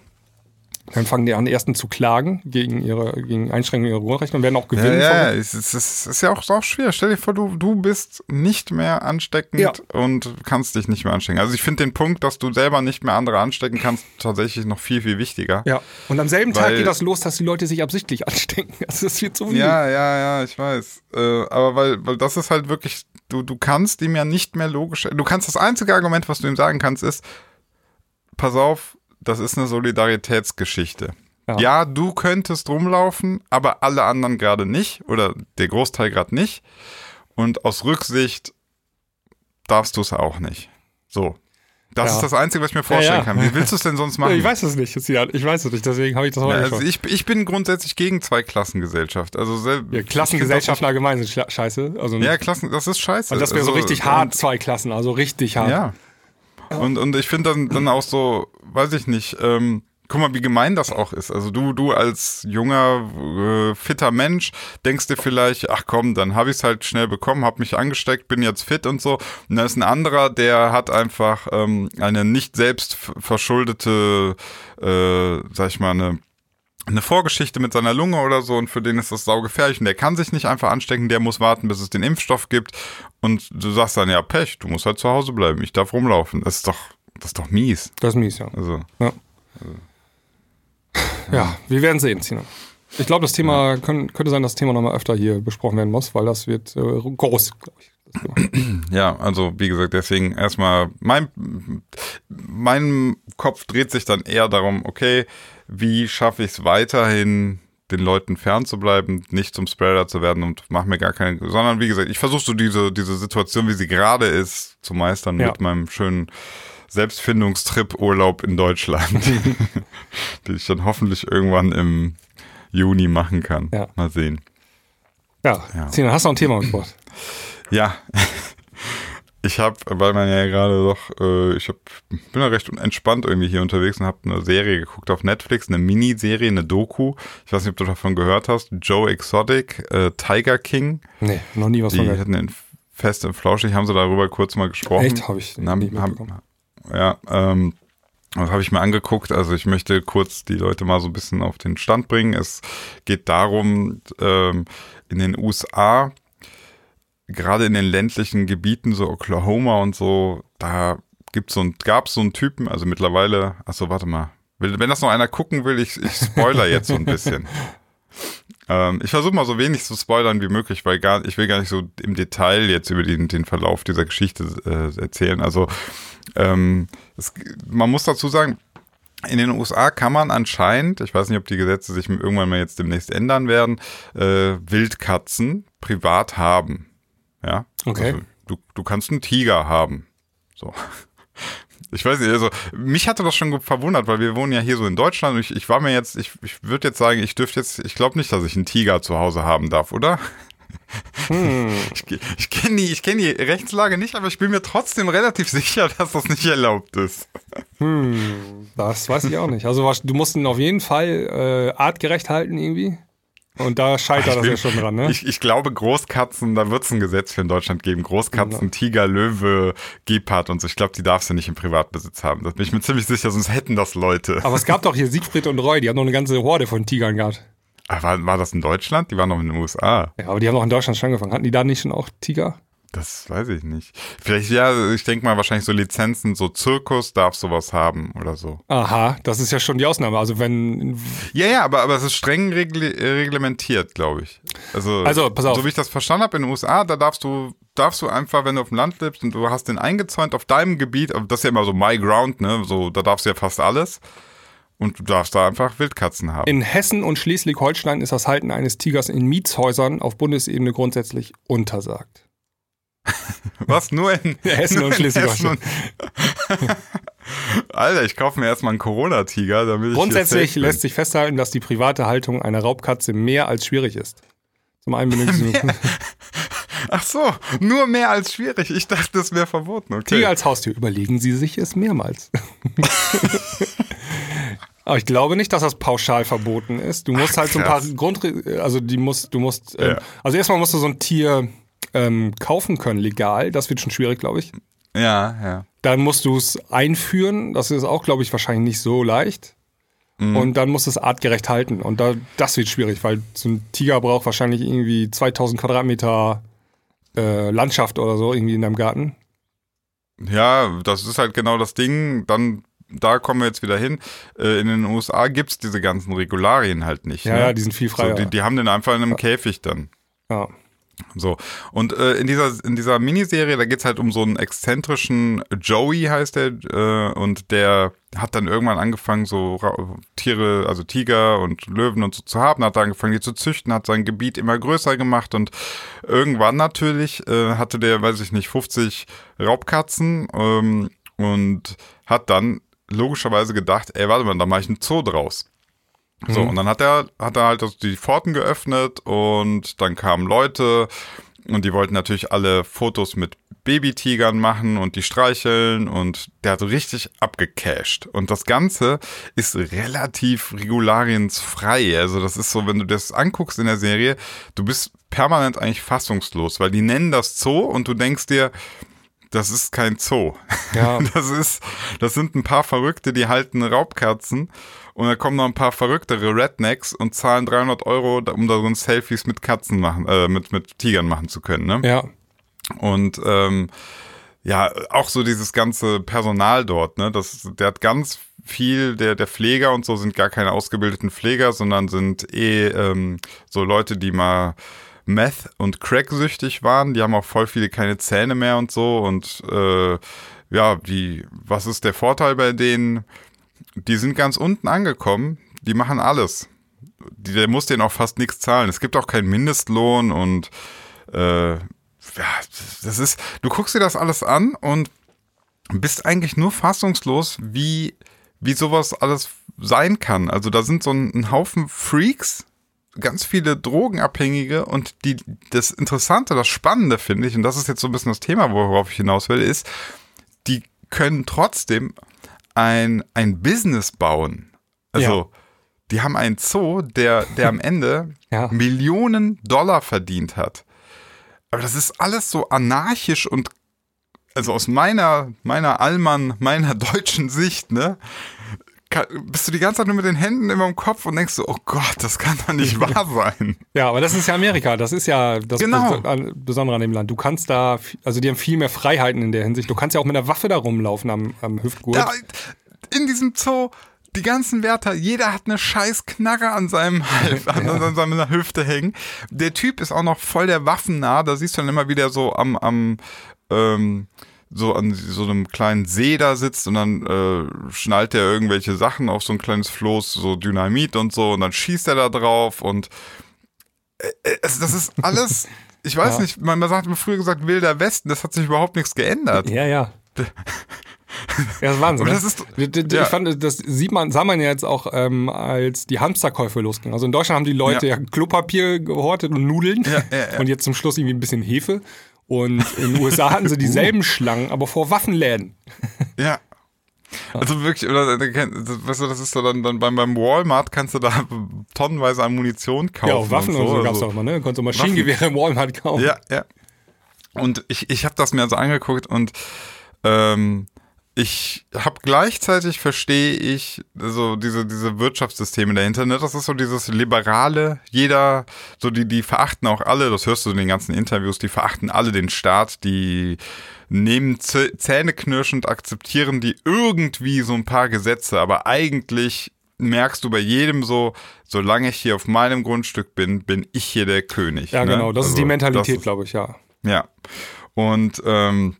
Dann fangen die an, ersten zu klagen gegen ihre gegen Einschränkungen ihrer Grundrechte und werden auch gewinnen. Ja, ja es, ist, es ist ja auch, auch schwer. Stell dir vor, du, du bist nicht mehr ansteckend ja. und kannst dich nicht mehr anstecken. Also ich finde den Punkt, dass du selber nicht mehr andere anstecken kannst, tatsächlich noch viel, viel wichtiger. Ja, und am selben Tag geht das los, dass die Leute sich absichtlich [LAUGHS] anstecken. Also das wird so viel. Ja, ja, ja, ich weiß. Äh, aber weil, weil das ist halt wirklich, du, du kannst ihm ja nicht mehr logisch, du kannst das einzige Argument, was du ihm sagen kannst, ist, pass auf, das ist eine Solidaritätsgeschichte. Ja. ja, du könntest rumlaufen, aber alle anderen gerade nicht oder der Großteil gerade nicht. Und aus Rücksicht darfst du es auch nicht. So. Das ja. ist das Einzige, was ich mir vorstellen ja, kann. Wie willst du es denn sonst [LAUGHS] machen? ich weiß es nicht, Ich weiß es nicht, deswegen habe ich das heute also ich, ich bin grundsätzlich gegen Zweiklassengesellschaft. Also Klassengesellschaften allgemein sind scheiße. Also, ja, Klassen, das ist scheiße. Und das wäre so also, richtig hart, zwei Klassen, also richtig hart. Ja. Und, und ich finde dann, dann auch so, weiß ich nicht, ähm, guck mal, wie gemein das auch ist. Also du, du als junger, äh, fitter Mensch denkst dir vielleicht, ach komm, dann habe ich es halt schnell bekommen, habe mich angesteckt, bin jetzt fit und so. Und da ist ein anderer, der hat einfach ähm, eine nicht selbst verschuldete, äh, sag ich mal, eine eine Vorgeschichte mit seiner Lunge oder so und für den ist das saugefährlich und der kann sich nicht einfach anstecken, der muss warten, bis es den Impfstoff gibt und du sagst dann, ja, Pech, du musst halt zu Hause bleiben, ich darf rumlaufen. Das ist doch, das ist doch mies. Das ist mies, ja. Also, ja. Also, ja. ja wir werden sehen, Zina. Ich glaube, das Thema ja. können, könnte sein, dass das Thema nochmal öfter hier besprochen werden muss, weil das wird äh, groß, glaube ich. [CLEARS THROAT] Ja, also wie gesagt, deswegen erstmal mein, mein Kopf dreht sich dann eher darum, okay, wie schaffe ich es weiterhin, den Leuten fernzubleiben, nicht zum Spreader zu werden und mach mir gar keine, sondern wie gesagt, ich versuche so diese, diese Situation, wie sie gerade ist, zu meistern ja. mit meinem schönen Selbstfindungstrip-Urlaub in Deutschland, [LAUGHS] den ich dann hoffentlich irgendwann im Juni machen kann. Ja. Mal sehen. Ja, ja. Hast du noch ein Thema mitgebracht? Ja, ich habe, weil man ja gerade doch, äh, ich hab, bin ja recht entspannt irgendwie hier unterwegs und habe eine Serie geguckt auf Netflix, eine Miniserie, eine Doku. Ich weiß nicht, ob du davon gehört hast. Joe Exotic, äh, Tiger King. Nee, noch nie was Die von gehört. hatten in Fest und Flauschig, haben sie darüber kurz mal gesprochen. Echt? Habe ich haben, haben, Ja, ähm, das habe ich mir angeguckt. Also ich möchte kurz die Leute mal so ein bisschen auf den Stand bringen. Es geht darum, ähm, in den USA gerade in den ländlichen Gebieten, so Oklahoma und so, da gibt's so gab es so einen Typen, also mittlerweile, achso, warte mal. Wenn das noch einer gucken will, ich, ich spoiler jetzt so ein bisschen. [LAUGHS] ähm, ich versuche mal so wenig zu spoilern wie möglich, weil gar, ich will gar nicht so im Detail jetzt über den, den Verlauf dieser Geschichte äh, erzählen. Also ähm, es, man muss dazu sagen, in den USA kann man anscheinend, ich weiß nicht, ob die Gesetze sich irgendwann mal jetzt demnächst ändern werden, äh, Wildkatzen privat haben. Ja. Okay. Also, du, du kannst einen Tiger haben. So. [LAUGHS] Ich weiß nicht, also mich hatte das schon verwundert, weil wir wohnen ja hier so in Deutschland und ich, ich war mir jetzt, ich, ich würde jetzt sagen, ich dürfte jetzt, ich glaube nicht, dass ich einen Tiger zu Hause haben darf, oder? Hm. [LAUGHS] Ich, ich kenne die, kenn die Rechtslage nicht, aber ich bin mir trotzdem relativ sicher, [LAUGHS] dass das nicht erlaubt ist. Hm, das weiß ich auch nicht. Also du musst ihn auf jeden Fall äh, artgerecht halten irgendwie. Und da scheitert das ja schon dran, ne? Ich, ich glaube, Großkatzen, da wird es ein Gesetz für in Deutschland geben. Großkatzen, ja. Tiger, Löwe, Gepard und so. Ich glaube, die darfst du nicht im Privatbesitz haben. Da bin ich mir ziemlich sicher, sonst hätten das Leute. Aber es gab doch hier Siegfried und Roy, die haben noch eine ganze Horde von Tigern gehabt. Ach, war, war das in Deutschland? Die waren noch in den USA. Ja, aber die haben auch in Deutschland schon angefangen. Hatten die da nicht schon auch Tiger? Das weiß ich nicht. Vielleicht, ja, ich denke mal wahrscheinlich so Lizenzen, so Zirkus darf sowas haben oder so. Aha, das ist ja schon die Ausnahme. Also wenn. Ja, ja, aber, aber es ist streng regl reglementiert, glaube ich. Also, also, pass auf. So wie ich das verstanden habe in den USA, da darfst du, darfst du einfach, wenn du auf dem Land lebst und du hast den eingezäunt auf deinem Gebiet, das ist ja immer so My Ground, ne? So, da darfst du ja fast alles. Und du darfst da einfach Wildkatzen haben. In Hessen und Schleswig-Holstein ist das Halten eines Tigers in Mietshäusern auf Bundesebene grundsätzlich untersagt. [LAUGHS] Was? Nur in [LAUGHS] Hessen und Schleswig-Holstein? [LAUGHS] Alter, ich kaufe mir erstmal einen Corona-Tiger, damit Grundsätzlich lässt sich festhalten, dass die private Haltung einer Raubkatze mehr als schwierig ist. Zum einen benötigen Ach so, nur mehr als schwierig. Ich dachte, das wäre verboten. Okay. Tiger als Haustier. Überlegen Sie sich es mehrmals. Aber ich glaube nicht, dass das pauschal verboten ist. Du musst Ach, halt so ein paar Grund, also die musst, du musst, ähm, ja. also erstmal musst du so ein Tier ähm, kaufen können, legal. Das wird schon schwierig, glaube ich. Ja, ja. Dann musst du es einführen. Das ist auch, glaube ich, wahrscheinlich nicht so leicht. Mhm. Und dann musst du es artgerecht halten. Und da, das wird schwierig, weil so ein Tiger braucht wahrscheinlich irgendwie 2000 Quadratmeter äh, Landschaft oder so irgendwie in deinem Garten. Ja, das ist halt genau das Ding. Dann da kommen wir jetzt wieder hin. Äh, in den USA gibt es diese ganzen Regularien halt nicht. Ja, ne? ja die sind viel freier. So, die, die, haben den einfach in einem ja. Käfig dann. Ja. So, und äh, in, dieser, in dieser Miniserie, da geht es halt um so einen exzentrischen Joey, heißt der, äh, und der hat dann irgendwann angefangen, so Tiere, also Tiger und Löwen und so zu haben, hat angefangen, die zu züchten, hat sein Gebiet immer größer gemacht und irgendwann natürlich äh, hatte der, weiß ich nicht, 50 Raubkatzen ähm, und hat dann logischerweise gedacht, ey, warte mal, da mache ich einen Zoo draus. So, mhm. und dann hat er, hat er halt die Pforten geöffnet und dann kamen Leute und die wollten natürlich alle Fotos mit Babytigern machen und die streicheln und der hat richtig abgecasht. Und das Ganze ist relativ regulariensfrei. Also das ist so, wenn du das anguckst in der Serie, du bist permanent eigentlich fassungslos, weil die nennen das Zoo und du denkst dir, das ist kein Zoo. Ja. [LAUGHS] Das ist, das sind ein paar Verrückte, die halten Raubkatzen und da kommen noch ein paar verrücktere Rednecks und zahlen 300 Euro, um da so Selfies mit Katzen machen, äh, mit, mit Tigern machen zu können, ne? Ja. Und, ähm, ja, auch so dieses ganze Personal dort, ne? Das, der hat ganz viel, der, der Pfleger und so sind gar keine ausgebildeten Pfleger, sondern sind eh ähm, so Leute, die mal Meth- und Crack-süchtig waren. Die haben auch voll viele keine Zähne mehr und so. Und äh, ja, die, was ist der Vorteil bei denen? Die sind ganz unten angekommen, die machen alles. Die, der muss denen auch fast nichts zahlen. Es gibt auch keinen Mindestlohn und äh, ja, das ist, du guckst dir das alles an und bist eigentlich nur fassungslos, wie, wie sowas alles sein kann. Also da sind so ein, ein Haufen Freaks, ganz viele Drogenabhängige und die, das Interessante, das Spannende finde ich, und das ist jetzt so ein bisschen das Thema, worauf ich hinaus will, ist, die können trotzdem ein, ein Business bauen. Also, ja. die haben einen Zoo, der, der am Ende [LAUGHS] ja. Millionen Dollar verdient hat. Aber das ist alles so anarchisch und also aus meiner, meiner Allmann, meiner [LAUGHS] deutschen Sicht, ne, bist du die ganze Zeit nur mit den Händen immer im Kopf und denkst so, oh Gott, das kann doch nicht [LAUGHS] wahr sein. Ja, aber das ist ja Amerika. Das ist ja das genau. Besondere an dem Land. Du kannst da, also die haben viel mehr Freiheiten in der Hinsicht. Du kannst ja auch mit einer Waffe da rumlaufen am, am Hüftgurt. Ja, in diesem Zoo, die ganzen Wärter, jeder hat eine scheiß Knarre an seinem [LAUGHS] Halb, an, ja. an seiner Hüfte hängen. Der Typ ist auch noch voll der Waffennah. Da siehst du dann immer wieder so am, am ähm, so an so einem kleinen See da sitzt und dann äh, schnallt er irgendwelche Sachen auf so ein kleines Floß, so Dynamit und so, und dann schießt er da drauf und äh, äh das ist alles, [LAUGHS] ich weiß ja. nicht, man, man hat mir früher gesagt, Wilder Westen, das hat sich überhaupt nichts geändert. Ja, ja. Ja, das ist Wahnsinn. [LAUGHS] Das ne? ist, ich ja. fand, das sieht man, sah man ja jetzt auch, ähm, als die Hamsterkäufe losgingen. Also in Deutschland haben die Leute ja, ja Klopapier gehortet und Nudeln ja, und jetzt zum Schluss irgendwie ein bisschen Hefe. Und in den USA hatten sie [LAUGHS] dieselben Schlangen, aber vor Waffenläden. Ja. Also wirklich, oder weißt du, das ist so dann, dann beim, beim Walmart kannst du da [LAUGHS] tonnenweise an Munition kaufen. Ja, auch Waffen und so, und so gab es auch mal, ne? Du konntest du Maschinengewehre im Walmart kaufen. Ja, ja. Und ich, ich habe das mir also angeguckt und ähm, ich habe gleichzeitig verstehe ich so diese diese Wirtschaftssysteme dahinter. Ne? Das ist so dieses liberale. Jeder so die die verachten auch alle. Das hörst du in den ganzen Interviews. Die verachten alle den Staat. Die nehmen zähneknirschend akzeptieren die irgendwie so ein paar Gesetze, aber eigentlich merkst du bei jedem so, solange ich hier auf meinem Grundstück bin, bin ich hier der König. Ja, ne? genau. Das also, ist die Mentalität, glaube ich, ja. Ja. Und ähm,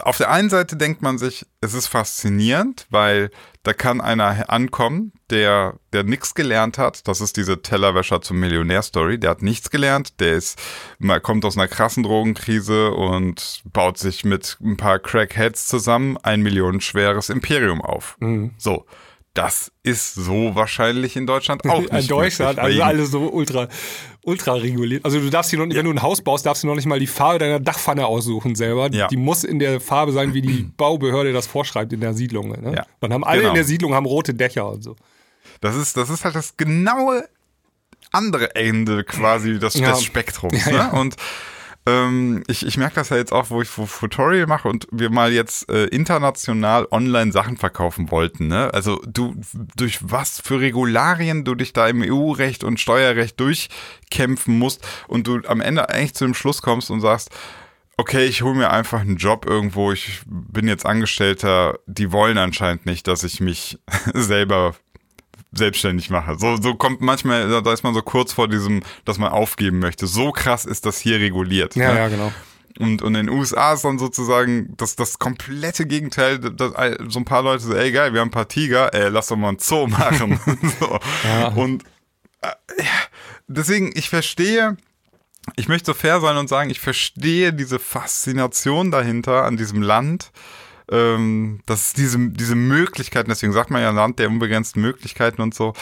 auf der einen Seite denkt man sich, es ist faszinierend, weil da kann einer ankommen, der, der nichts gelernt hat. Das ist diese Tellerwäscher zum Millionär-Story. Der hat nichts gelernt. Der ist, kommt aus einer krassen Drogenkrise und baut sich mit ein paar Crackheads zusammen ein millionenschweres Imperium auf. Mhm. So das ist so wahrscheinlich in Deutschland auch nicht. In Deutschland, also alles so ultra, ultra reguliert. Also du darfst hier noch, ja. wenn du ein Haus baust, darfst du noch nicht mal die Farbe deiner Dachpfanne aussuchen selber. Ja. Die muss in der Farbe sein, wie die [CLEARS THROAT] Baubehörde das vorschreibt in der Siedlung. Ne? Ja. Dann haben alle genau. in der Siedlung haben rote Dächer und so. Das ist, das ist halt das genaue andere Ende quasi des, des Spektrums. [LAUGHS] Ne? Und ähm, ich, ich merke das ja jetzt auch, wo ich Tutorial mache und wir mal jetzt äh, international online Sachen verkaufen wollten. Ne? Also du, durch was für Regularien du dich da im EU-Recht und Steuerrecht durchkämpfen musst und du am Ende eigentlich zu dem Schluss kommst und sagst, okay, ich hole mir einfach einen Job irgendwo, ich bin jetzt Angestellter, die wollen anscheinend nicht, dass ich mich [LAUGHS] selber selbstständig mache. So, so kommt manchmal, da ist man so kurz vor diesem, dass man aufgeben möchte. So krass ist das hier reguliert. Ja, ne? ja, genau. Und, und in den USA ist dann sozusagen das, das komplette Gegenteil, dass so ein paar Leute so, ey geil, wir haben ein paar Tiger, ey, lass doch mal ein Zoo machen. [LAUGHS] [LAUGHS] so. ja. Und äh, deswegen, ich verstehe, ich möchte so fair sein und sagen, ich verstehe diese Faszination dahinter an diesem Land ähm, das ist diese, diese Möglichkeiten, deswegen sagt man ja Land der unbegrenzten Möglichkeiten und so.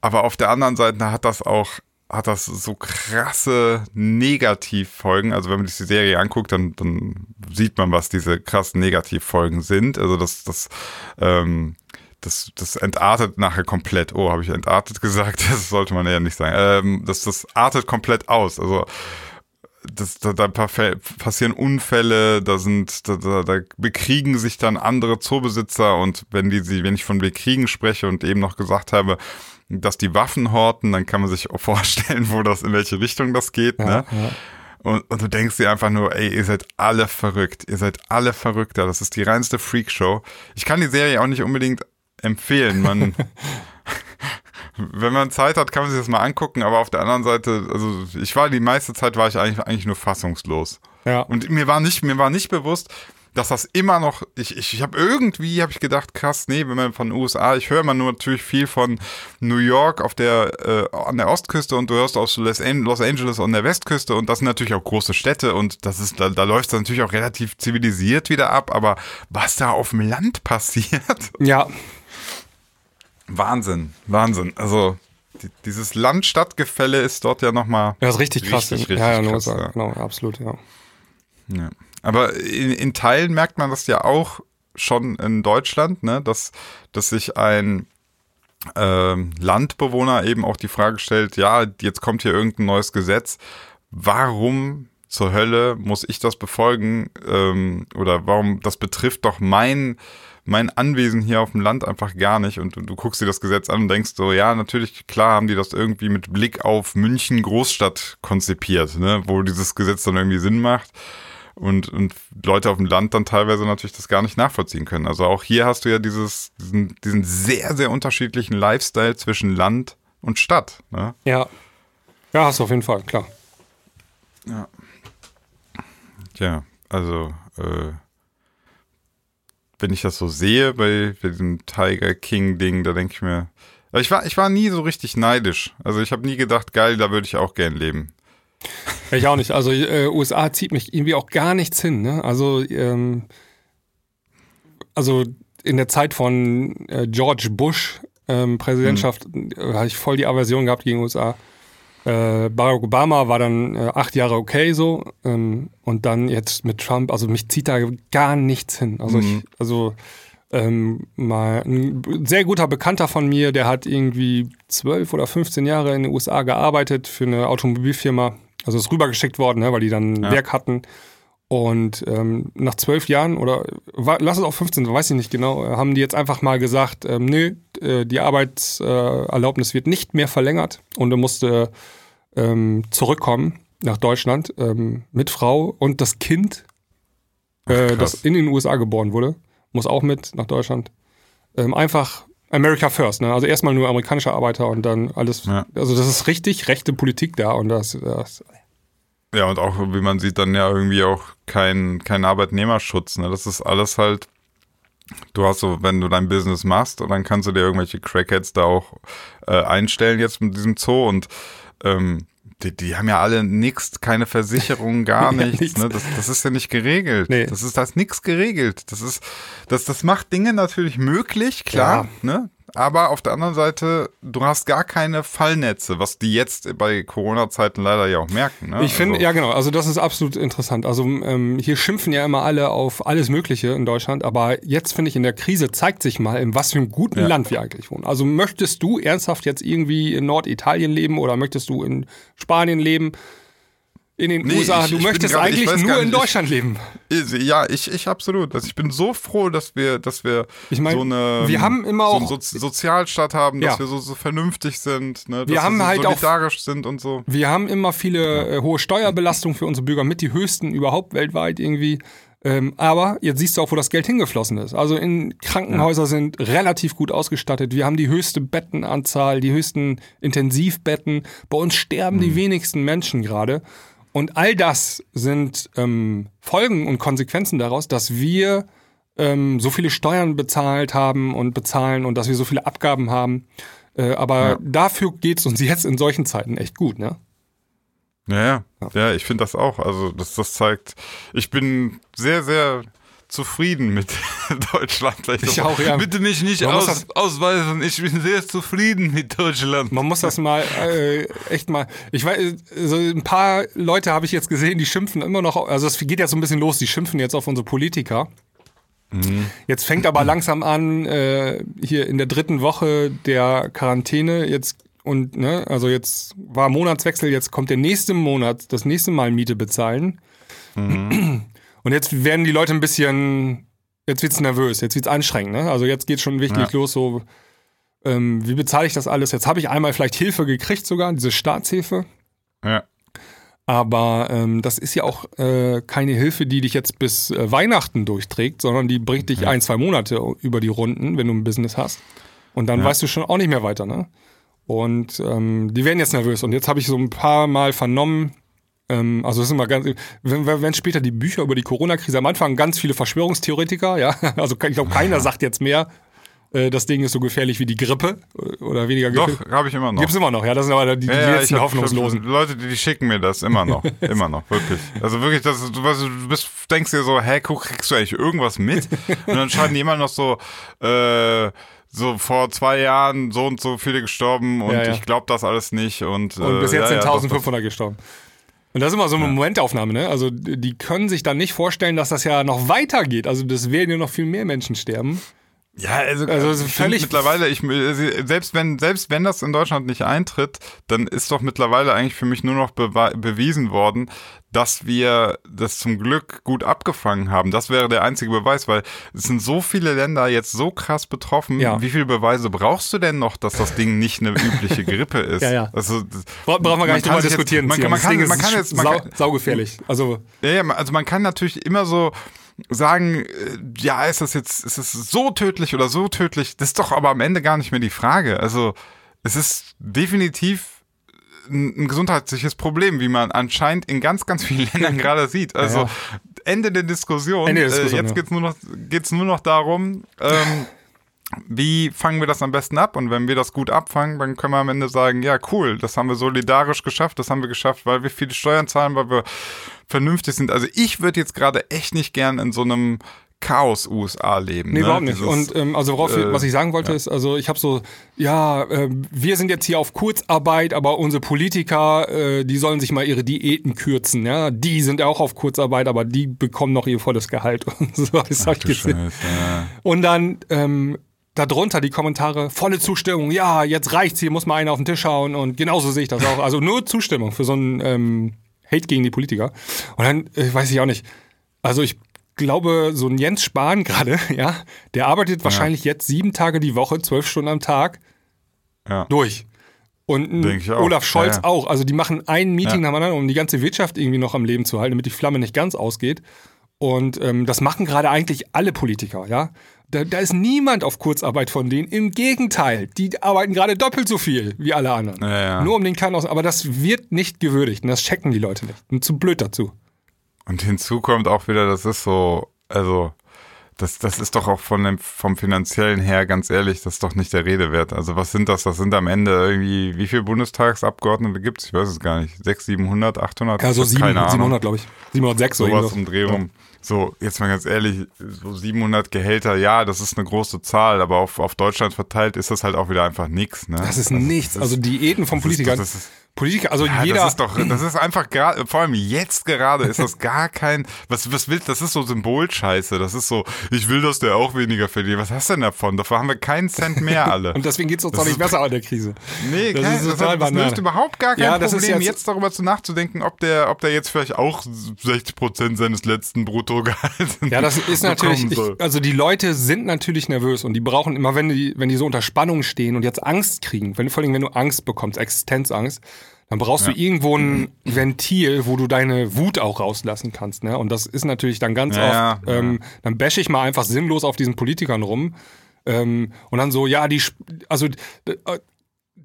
Aber auf der anderen Seite hat das auch hat das so krasse Negativfolgen. Also wenn man sich die Serie anguckt, dann, dann sieht man, was diese krassen Negativfolgen sind. Also das, das, ähm, das, das entartet nachher komplett. Oh, habe ich entartet [LAUGHS] gesagt? Das sollte man ja nicht sagen. Ähm, das, das artet komplett aus. Also das, da, da passieren Unfälle, da sind, da, da, da bekriegen sich dann andere Zoobesitzer und wenn die sie, wenn ich von bekriegen spreche und eben noch gesagt habe, dass die Waffen horten, dann kann man sich auch [LAUGHS] vorstellen, wo das, in welche Richtung das geht, ja, ne? Ja. Und, und du denkst dir einfach nur, ey, ihr seid alle verrückt, ihr seid alle verrückter, das ist die reinste Freakshow. Ich kann die Serie auch nicht unbedingt empfehlen, man, [LAUGHS] wenn man Zeit hat, kann man sich das mal angucken, aber auf der anderen Seite, also ich war die meiste Zeit war ich eigentlich, eigentlich nur fassungslos. Ja. Und mir war nicht, mir war nicht bewusst, dass das immer noch, ich, ich, ich habe irgendwie, habe ich gedacht, krass, nee, wenn man von den USA, ich höre immer nur natürlich viel von New York auf der, äh, an der Ostküste und du hörst aus Los Angeles an der Westküste und das sind natürlich auch große Städte und das ist, da, da läuft es natürlich auch relativ zivilisiert wieder ab, aber was da auf dem Land [LAUGHS] passiert. Ja. Wahnsinn, Wahnsinn. Also die, dieses Land-Stadt-Gefälle ist dort ja nochmal. Ja, ist richtig, richtig krass. Richtig, ja, ja, krass, ja. genau, absolut, ja. ja. Aber in, in, Teilen merkt man das ja auch schon in Deutschland, ne, dass, dass sich ein äh, Landbewohner eben auch die Frage stellt, ja, jetzt kommt hier irgendein neues Gesetz, warum zur Hölle muss ich das befolgen ähm, oder warum das betrifft doch mein mein Anwesen hier auf dem Land einfach gar nicht. Und, du guckst dir das Gesetz an und denkst so, ja, natürlich, klar haben die das irgendwie mit Blick auf München Großstadt konzipiert, ne, wo dieses Gesetz dann irgendwie Sinn macht. Und, und Leute auf dem Land dann teilweise natürlich das gar nicht nachvollziehen können. Also auch hier hast du ja dieses, diesen, diesen sehr, sehr unterschiedlichen Lifestyle zwischen Land und Stadt. Ne? Ja. Ja, hast du auf jeden Fall, klar. Ja. Tja, also äh, wenn ich das so sehe bei, bei diesem Tiger King Ding, da denke ich mir, ich war, ich war nie so richtig neidisch. Also ich habe nie gedacht, geil, da würde ich auch gern leben. Ich auch nicht. Also äh, USA zieht mich irgendwie auch gar nichts hin. Ne? Also, ähm, also in der Zeit von äh, George Bush ähm, Präsidentschaft hm. äh, hatte ich voll die Aversion gehabt gegen USA. Äh, Barack Obama war dann äh, acht Jahre okay so ähm, und dann jetzt mit Trump, also mich zieht da gar nichts hin. Also mhm. ich, also ähm, mal ein sehr guter Bekannter von mir, der hat irgendwie zwölf oder 15 Jahre in den USA gearbeitet für eine Automobilfirma. Also ist rübergeschickt worden, ne, weil die dann ein ja. Werk hatten. Und ähm, nach zwölf Jahren oder war, lass es auch 15, weiß ich nicht genau, äh, haben die jetzt einfach mal gesagt, ähm, nö, äh, die Arbeitserlaubnis wird nicht mehr verlängert und er musste ähm, zurückkommen nach Deutschland ähm, mit Frau und das Kind, äh, Ach, das in den USA geboren wurde, muss auch mit nach Deutschland. Ähm, einfach America First, ne? Also erstmal nur amerikanische Arbeiter und dann alles. Ja. Also das ist richtig rechte Politik da und das, das ja, und auch, wie man sieht, dann ja irgendwie auch kein, kein Arbeitnehmerschutz. Ne? Das ist alles halt, du hast so, wenn du dein Business machst, dann kannst du dir irgendwelche Crackheads da auch äh, einstellen jetzt mit diesem Zoo und ähm, die, die haben ja alle [LAUGHS] nichts, keine Versicherung, gar nichts. nichts. Ne? Das, das ist ja nicht geregelt. Nee. Das ist das nichts geregelt. Das ist, das, das macht Dinge natürlich möglich, klar. Ja. Ne? Aber auf der anderen Seite, du hast gar keine Fallnetze, was die jetzt bei Corona-Zeiten leider ja auch merken. Ne? Ich finde, also. ja genau, also das ist absolut interessant. Also ähm, hier schimpfen ja immer alle auf alles Mögliche in Deutschland, aber jetzt finde ich, in der Krise zeigt sich mal, in was für einem guten ja. Land wir eigentlich wohnen. Also möchtest du ernsthaft jetzt irgendwie in Norditalien leben oder möchtest du in Spanien leben? In den nee, USA. Ich, du ich möchtest grad, eigentlich nur in Deutschland leben. ja, ich, ich absolut. Also ich bin so froh, dass wir, dass wir ich mein, so eine wir haben immer auch, so einen so Sozialstaat haben, dass ja. wir so, so vernünftig sind, ne, dass wir, haben wir so halt solidarisch auch, sind und so. Wir haben immer viele äh, hohe Steuerbelastungen für unsere Bürger, mit die höchsten überhaupt weltweit irgendwie. Ähm, aber jetzt siehst du auch, wo das Geld hingeflossen ist. Also in Krankenhäuser ja. sind relativ gut ausgestattet. Wir haben die höchste Bettenanzahl, die höchsten Intensivbetten. Bei uns sterben mhm. die wenigsten Menschen gerade. Und all das sind ähm, Folgen und Konsequenzen daraus, dass wir ähm, so viele Steuern bezahlt haben und bezahlen und dass wir so viele Abgaben haben. Äh, aber ja. dafür geht es uns jetzt in solchen Zeiten echt gut, ne? Ja, ja, ja ich finde das auch. Also das, das zeigt, ich bin sehr, sehr zufrieden mit [LAUGHS] Deutschland. Ich auch, ja. Bitte mich nicht aus, ausweisen, ich bin sehr zufrieden mit Deutschland. Man muss das mal äh, echt mal. Ich weiß, so ein paar Leute habe ich jetzt gesehen, die schimpfen immer noch. Also es geht ja so ein bisschen los, die schimpfen jetzt auf unsere Politiker. Mhm. Jetzt fängt aber langsam an, äh, hier in der dritten Woche der Quarantäne, jetzt und ne, also jetzt war Monatswechsel, jetzt kommt der nächste Monat, das nächste Mal Miete bezahlen. Mhm. [CLEARS THROAT] Und jetzt werden die Leute ein bisschen, jetzt wird's nervös, jetzt wird's anstrengend. Ne? Also jetzt geht's schon wirklich ja. los, so, ähm, wie bezahle ich das alles? Jetzt habe ich einmal vielleicht Hilfe gekriegt sogar, diese Staatshilfe. Ja. Aber ähm, das ist ja auch äh, keine Hilfe, die dich jetzt bis äh, Weihnachten durchträgt, sondern die bringt dich ja. ein, zwei Monate über die Runden, wenn du ein Business hast. Und dann ja. weißt du schon auch nicht mehr weiter, ne? Und ähm, die werden jetzt nervös. Und jetzt habe ich so ein paar Mal vernommen, ähm, also das ist immer ganz, wenn, wenn später die Bücher über die Corona-Krise am Anfang ganz viele Verschwörungstheoretiker, ja, [LAUGHS] also ich glaube keiner sagt jetzt mehr, äh, das Ding ist so gefährlich wie die Grippe oder weniger gefährlich. Doch, habe ich immer noch. Gibt's immer noch, ja, das sind aber die, die ja, letzten Hoffnungslosen. Leute, die, die schicken mir das immer noch, [LAUGHS] immer noch, wirklich. Also wirklich, das, du, du bist, denkst dir so, hä, guck, kriegst du eigentlich irgendwas mit? [LAUGHS] Und dann schreiben die immer noch so, äh, so vor zwei Jahren so und so viele gestorben und ja, ja. ich glaube das alles nicht und, und bis jetzt äh, sind 1500 gestorben. Und das ist immer so eine ja. Momentaufnahme, ne? Also die können sich dann nicht vorstellen, dass das ja noch weitergeht. Also das werden ja noch viel mehr Menschen sterben. Ja, also, also völlig mittlerweile, ich, selbst wenn, selbst wenn das in Deutschland nicht eintritt, dann ist doch mittlerweile eigentlich für mich nur noch bewiesen worden, dass wir das zum Glück gut abgefangen haben. Das wäre der einzige Beweis, weil es sind so viele Länder jetzt so krass betroffen. Ja. Wie viele Beweise brauchst du denn noch, dass das Ding nicht eine übliche [LAUGHS] Grippe ist? ja, ja. Also, Bra brauchen wir gar nicht drüber diskutieren. Jetzt, man, man, kann, man kann jetzt, man sau, saugefährlich. Also, ja, ja, also man kann natürlich immer so, sagen, äh, ja, ist das jetzt, ist es so tödlich oder so tödlich? Das ist doch aber am Ende gar nicht mehr die Frage. Also, es ist definitiv ein, ein gesundheitliches Problem, wie man anscheinend in ganz, ganz vielen [LAUGHS] Ländern gerade sieht. Also, ja. Ende der Diskussion. Ende der Diskussion, äh, jetzt ja. geht's nur noch, geht's nur noch darum, ähm, wie fangen wir das am besten ab? Und wenn wir das gut abfangen, dann können wir am Ende sagen, ja, cool, das haben wir solidarisch geschafft, das haben wir geschafft, weil wir viele Steuern zahlen, weil wir vernünftig sind. Also ich würde jetzt gerade echt nicht gern in so einem Chaos USA leben. Nee, ne? überhaupt nicht. Dieses, Und ähm, also worauf, äh, was ich sagen wollte ist, also ich habe so, ja, äh, wir sind jetzt hier auf Kurzarbeit, aber unsere Politiker, äh, die sollen sich mal ihre Diäten kürzen, ja. Die sind auch auf Kurzarbeit, aber die bekommen noch ihr volles Gehalt [LAUGHS] und so. Das Ach ich ja. Und dann ähm, darunter die Kommentare, volle Zustimmung, ja, jetzt reicht's, hier muss mal einer auf den Tisch hauen und genauso sehe ich das auch. Also nur Zustimmung für so einen ähm, Hate gegen die Politiker. Und dann äh, weiß ich auch nicht. Also ich glaube, so ein Jens Spahn [LAUGHS] gerade, ja, der arbeitet wahrscheinlich jetzt sieben Tage die Woche, zwölf Stunden am Tag Ja. durch. Und. Olaf Scholz Ja, ja. auch. Also die machen ein Meeting Ja. nach dem anderen, um die ganze Wirtschaft irgendwie noch am Leben zu halten, damit die Flamme nicht ganz ausgeht. Und ähm, das machen gerade eigentlich alle Politiker, ja. Da, da ist niemand auf Kurzarbeit von denen. Im Gegenteil, die arbeiten gerade doppelt so viel wie alle anderen. Ja, ja. Nur um den Kahn aus. Aber das wird nicht gewürdigt und das checken die Leute nicht. Und zu blöd dazu. Und hinzu kommt auch wieder, das ist so, also das, das ist doch auch von dem, vom finanziellen her, ganz ehrlich, das ist doch nicht der Rede wert. Also was sind das? Das sind am Ende irgendwie, wie viele Bundestagsabgeordnete gibt es? Ich weiß es gar nicht. 600, 700, 800? Ja, so Ich hab sieben- keine Ahnung. 700, glaube ich. 706 oder Sowas irgendwas. um Dreh rum. So, jetzt mal ganz ehrlich, so 700 Gehälter, ja, das ist eine große Zahl, aber auf, auf Deutschland verteilt ist das halt auch wieder einfach nix. Ne? Das ist nichts. Also Diäten von das ist- Politikern. das ist- Politiker, also Ja, jeder. das ist doch, das ist einfach gerade, vor allem jetzt gerade ist das gar kein, was, was willst, das ist so Symbolscheiße, das ist so, ich will, dass der auch weniger verdient. Was hast du denn davon? Dafür haben wir keinen Cent mehr alle. [LAUGHS] und deswegen geht es uns Das auch nicht besser an der Krise. Nee, Das kein, ist das, total das, Banane. löst überhaupt gar kein Ja, das ist Problem, jetzt- jetzt, darüber zu nachzudenken, ob der, ob der jetzt vielleicht auch 60 Prozent seines letzten Bruttogehalts Ja, das ist natürlich, ich, also die Leute sind natürlich nervös und die brauchen immer, wenn die, wenn die so unter Spannung stehen und jetzt Angst kriegen, wenn, vor allem wenn du Angst bekommst, Existenzangst, dann brauchst du irgendwo ein Ventil, wo du deine Wut auch rauslassen kannst. Ne? Und das ist natürlich dann ganz Ja, oft, ja, ähm, dann bashe ich mal einfach sinnlos auf diesen Politikern rum. Ähm, und dann so, ja, die, also äh,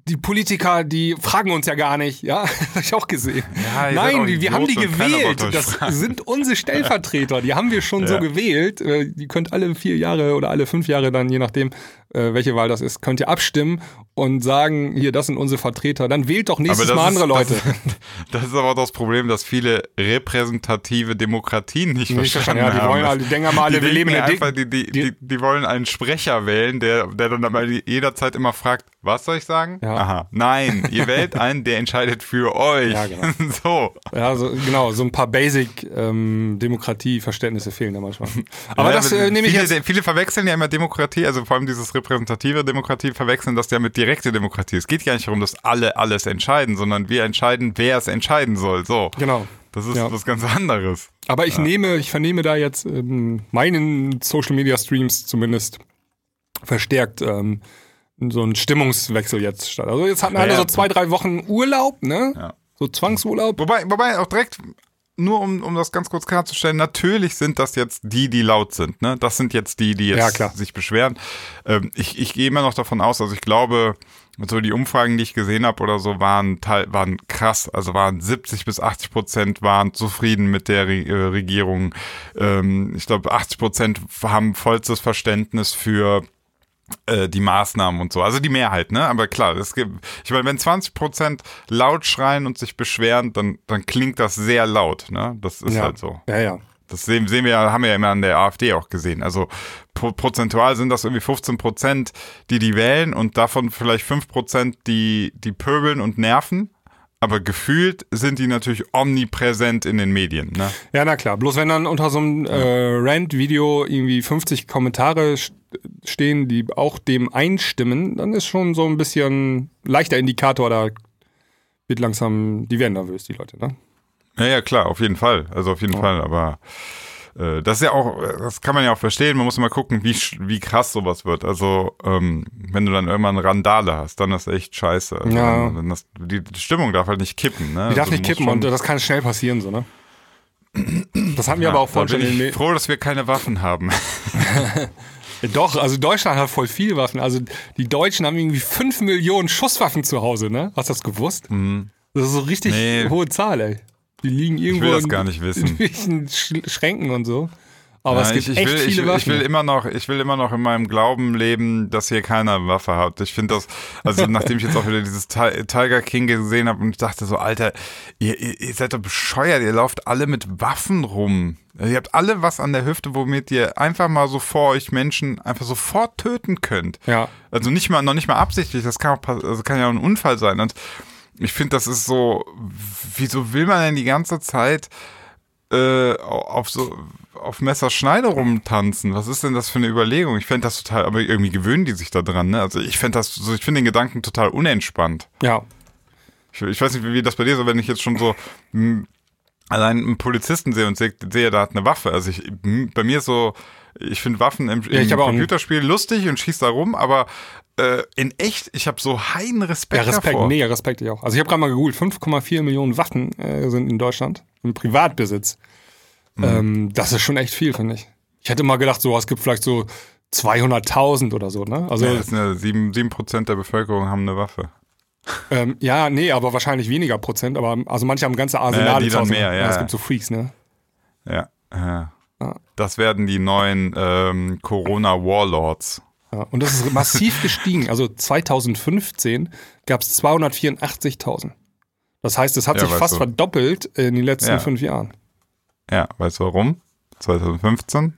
die Politiker, die fragen uns ja gar nicht, ja, [LAUGHS] habe ich auch gesehen. Ja, Nein, wir, haben die gewählt. Das sind unsere Stellvertreter, die haben wir schon so Ja. gewählt. Äh, Die könnt alle vier Jahre oder alle fünf Jahre dann, je nachdem, äh, welche Wahl das ist, könnt ihr abstimmen und sagen, hier, das sind unsere Vertreter. Dann wählt doch nächstes Mal andere ist, Leute. Das, das ist aber auch das Problem, dass viele repräsentative Demokratien nicht, Nicht verstanden verstanden, ja, die haben. wollen alle- die denken aber alle, die wir leben in der einfach, die, die- die, die wollen einen Sprecher wählen, der, der dann aber jederzeit immer fragt, was soll ich sagen? Ja. Aha, nein, ihr wählt einen, der entscheidet für euch. [LAUGHS] Ja, genau. [LAUGHS] so. Ja, so, genau, so ein paar Basic-Demokratie-Verständnisse fehlen da manchmal. [LAUGHS] Aber Ja, das äh, nehme ich viele, jetzt. viele verwechseln ja immer Demokratie, also vor allem dieses repräsentative Demokratie verwechseln das ja mit direkte Demokratie. Es geht gar nicht darum, dass alle alles entscheiden, sondern wir entscheiden, wer es entscheiden soll. So. Genau. Das ist Ja. was ganz anderes. Aber ich nehme, ich vernehme da jetzt ähm, meinen Social Media Streams zumindest verstärkt ähm, so einen Stimmungswechsel jetzt statt. Also jetzt hatten alle Ja. so zwei, drei Wochen Urlaub, ne? Ja. So Zwangsurlaub. Wobei, wobei auch direkt, nur um, um das ganz kurz klarzustellen, natürlich sind das jetzt die, die laut sind. Ne? Das sind jetzt die, die Ja, jetzt klar. sich beschweren. Ähm, ich, ich gehe immer noch davon aus, also ich glaube, so die Umfragen, die ich gesehen habe oder so, waren, teil, waren krass. Also waren 70 bis 80 Prozent waren zufrieden mit der Re äh, Regierung. Ähm, ich glaube, 80 Prozent haben vollstes Verständnis für die Maßnahmen und so. Also die Mehrheit, ne? Aber klar, es gibt, ich meine, wenn 20 Prozent laut schreien und sich beschweren, dann, dann klingt das sehr laut, ne? Das ist ja. halt so. Ja, ja. Das sehen, sehen wir ja, haben wir ja immer an der AfD auch gesehen. Also pro, prozentual sind das irgendwie 15 Prozent, die die wählen und davon vielleicht 5 Prozent, die, die pöbeln und nerven. Aber gefühlt sind die natürlich omnipräsent in den Medien, ne? Ja, na klar. Bloß wenn dann unter so einem äh, Rant-Video irgendwie 50 Kommentare stehen, die auch dem einstimmen, dann ist schon so ein bisschen leichter Indikator, da wird langsam, die werden nervös, die Leute, ne? Ja, ja, klar, auf jeden Fall. Also auf jeden Fall, aber äh, das ist ja auch, das kann man ja auch verstehen. Man muss immer gucken, wie, wie krass sowas wird. Also, ähm, wenn du dann irgendwann Randale hast, dann ist echt scheiße. Also, Ja. dann, das, die, Stimmung darf halt nicht kippen, ne? Die darf also, nicht kippen schon- und das kann schnell passieren, so, ne? Das hatten wir ja, aber auch da vorhin schon bin in ich froh, dass wir keine Waffen haben. [LAUGHS] Doch, also Deutschland hat voll viele Waffen. Also die Deutschen haben irgendwie 5 Millionen Schusswaffen zu Hause, ne? Hast du das gewusst? Das ist so richtig Nee. hohe Zahl, ey. Die liegen irgendwo will das in, gar nicht wissen. [LAUGHS] in Schränken und so. Aber Ja, es gibt ich, ich, echt will, viele ich, Waffen. ich will immer noch, ich will immer noch in meinem Glauben leben, dass hier keiner eine Waffe hat. Ich finde das, also nachdem ich jetzt auch wieder dieses Ti- Tiger King gesehen habe und ich dachte so, Alter, ihr, ihr, seid doch bescheuert, ihr lauft alle mit Waffen rum. Ihr habt alle was an der Hüfte, womit ihr einfach mal so vor euch Menschen einfach sofort töten könnt. ja. Also nicht mal, noch nicht mal absichtlich, das kann auch, also kann ja auch ein Unfall sein. Und ich finde, das ist so, wieso will man denn die ganze Zeit äh, auf so auf Messerschneide rumtanzen? Was ist denn das für eine Überlegung? Ich fände das total, aber irgendwie gewöhnen die sich da dran, ne? Also ich fände das so, ich finde den Gedanken total unentspannt. Ja. Ich, ich weiß nicht, wie, wie das bei dir ist, wenn ich jetzt schon so mh, allein einen Polizisten sehe und sehe, sehe, der hat eine Waffe. Also ich, mh, bei mir ist so, ich finde Waffen im, Ja, ich im einen- Computerspiel lustig und schieß da rum, aber äh, in echt, ich habe so heiden Respekt, Ja, Respekt, davor. mega Respekt ich auch. Also ich habe gerade mal gegoogelt, 5,4 Millionen Waffen äh, sind in Deutschland im Privatbesitz. Mhm. Ähm, das ist schon echt viel, finde ich. Ich hätte mal gedacht, so es gibt vielleicht so 200.000 oder so, ne? Also Ja, das sind ja sieben, sieben Prozent der Bevölkerung haben eine Waffe. ähm, ja, nee, aber wahrscheinlich weniger Prozent. Aber also manche haben ganze Arsenale die zu dann mehr, ja, Es ja. gibt so Freaks, ne? Ja. ja. Ja. Das werden die neuen ähm, Corona-Warlords. Ja, und das ist massiv [LAUGHS] gestiegen. Also 2015 gab es 284.000. Das heißt, es hat Ja, sich fast du. verdoppelt in den letzten Ja. fünf Jahren. Ja, weißt du warum? 2015.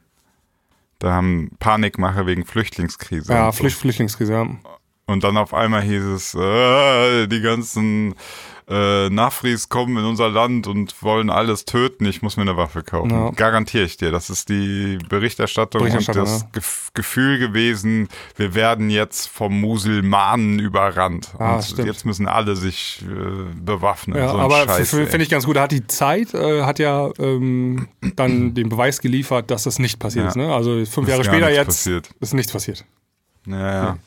Da haben Panikmache wegen Flüchtlingskrise. Ja. Flücht Flüchtlingskrise. Ja. Und dann auf einmal hieß es, äh, die ganzen äh, Nafris kommen in unser Land und wollen alles töten, ich muss mir eine Waffe kaufen. Ja. Garantiere ich dir. Das ist die Berichterstattung, Berichterstattung, und das ja. Gef Gefühl gewesen, wir werden jetzt vom Musulmanen überrannt. Ah, jetzt müssen alle sich äh, bewaffnen. Ja, so aber finde ich ganz gut. Da hat die Zeit, äh, hat ja ähm, dann den Beweis geliefert, dass das nicht passiert Ja. ist. Ne? Also fünf Jahre später jetzt passiert. ist nichts passiert. Ja, ja.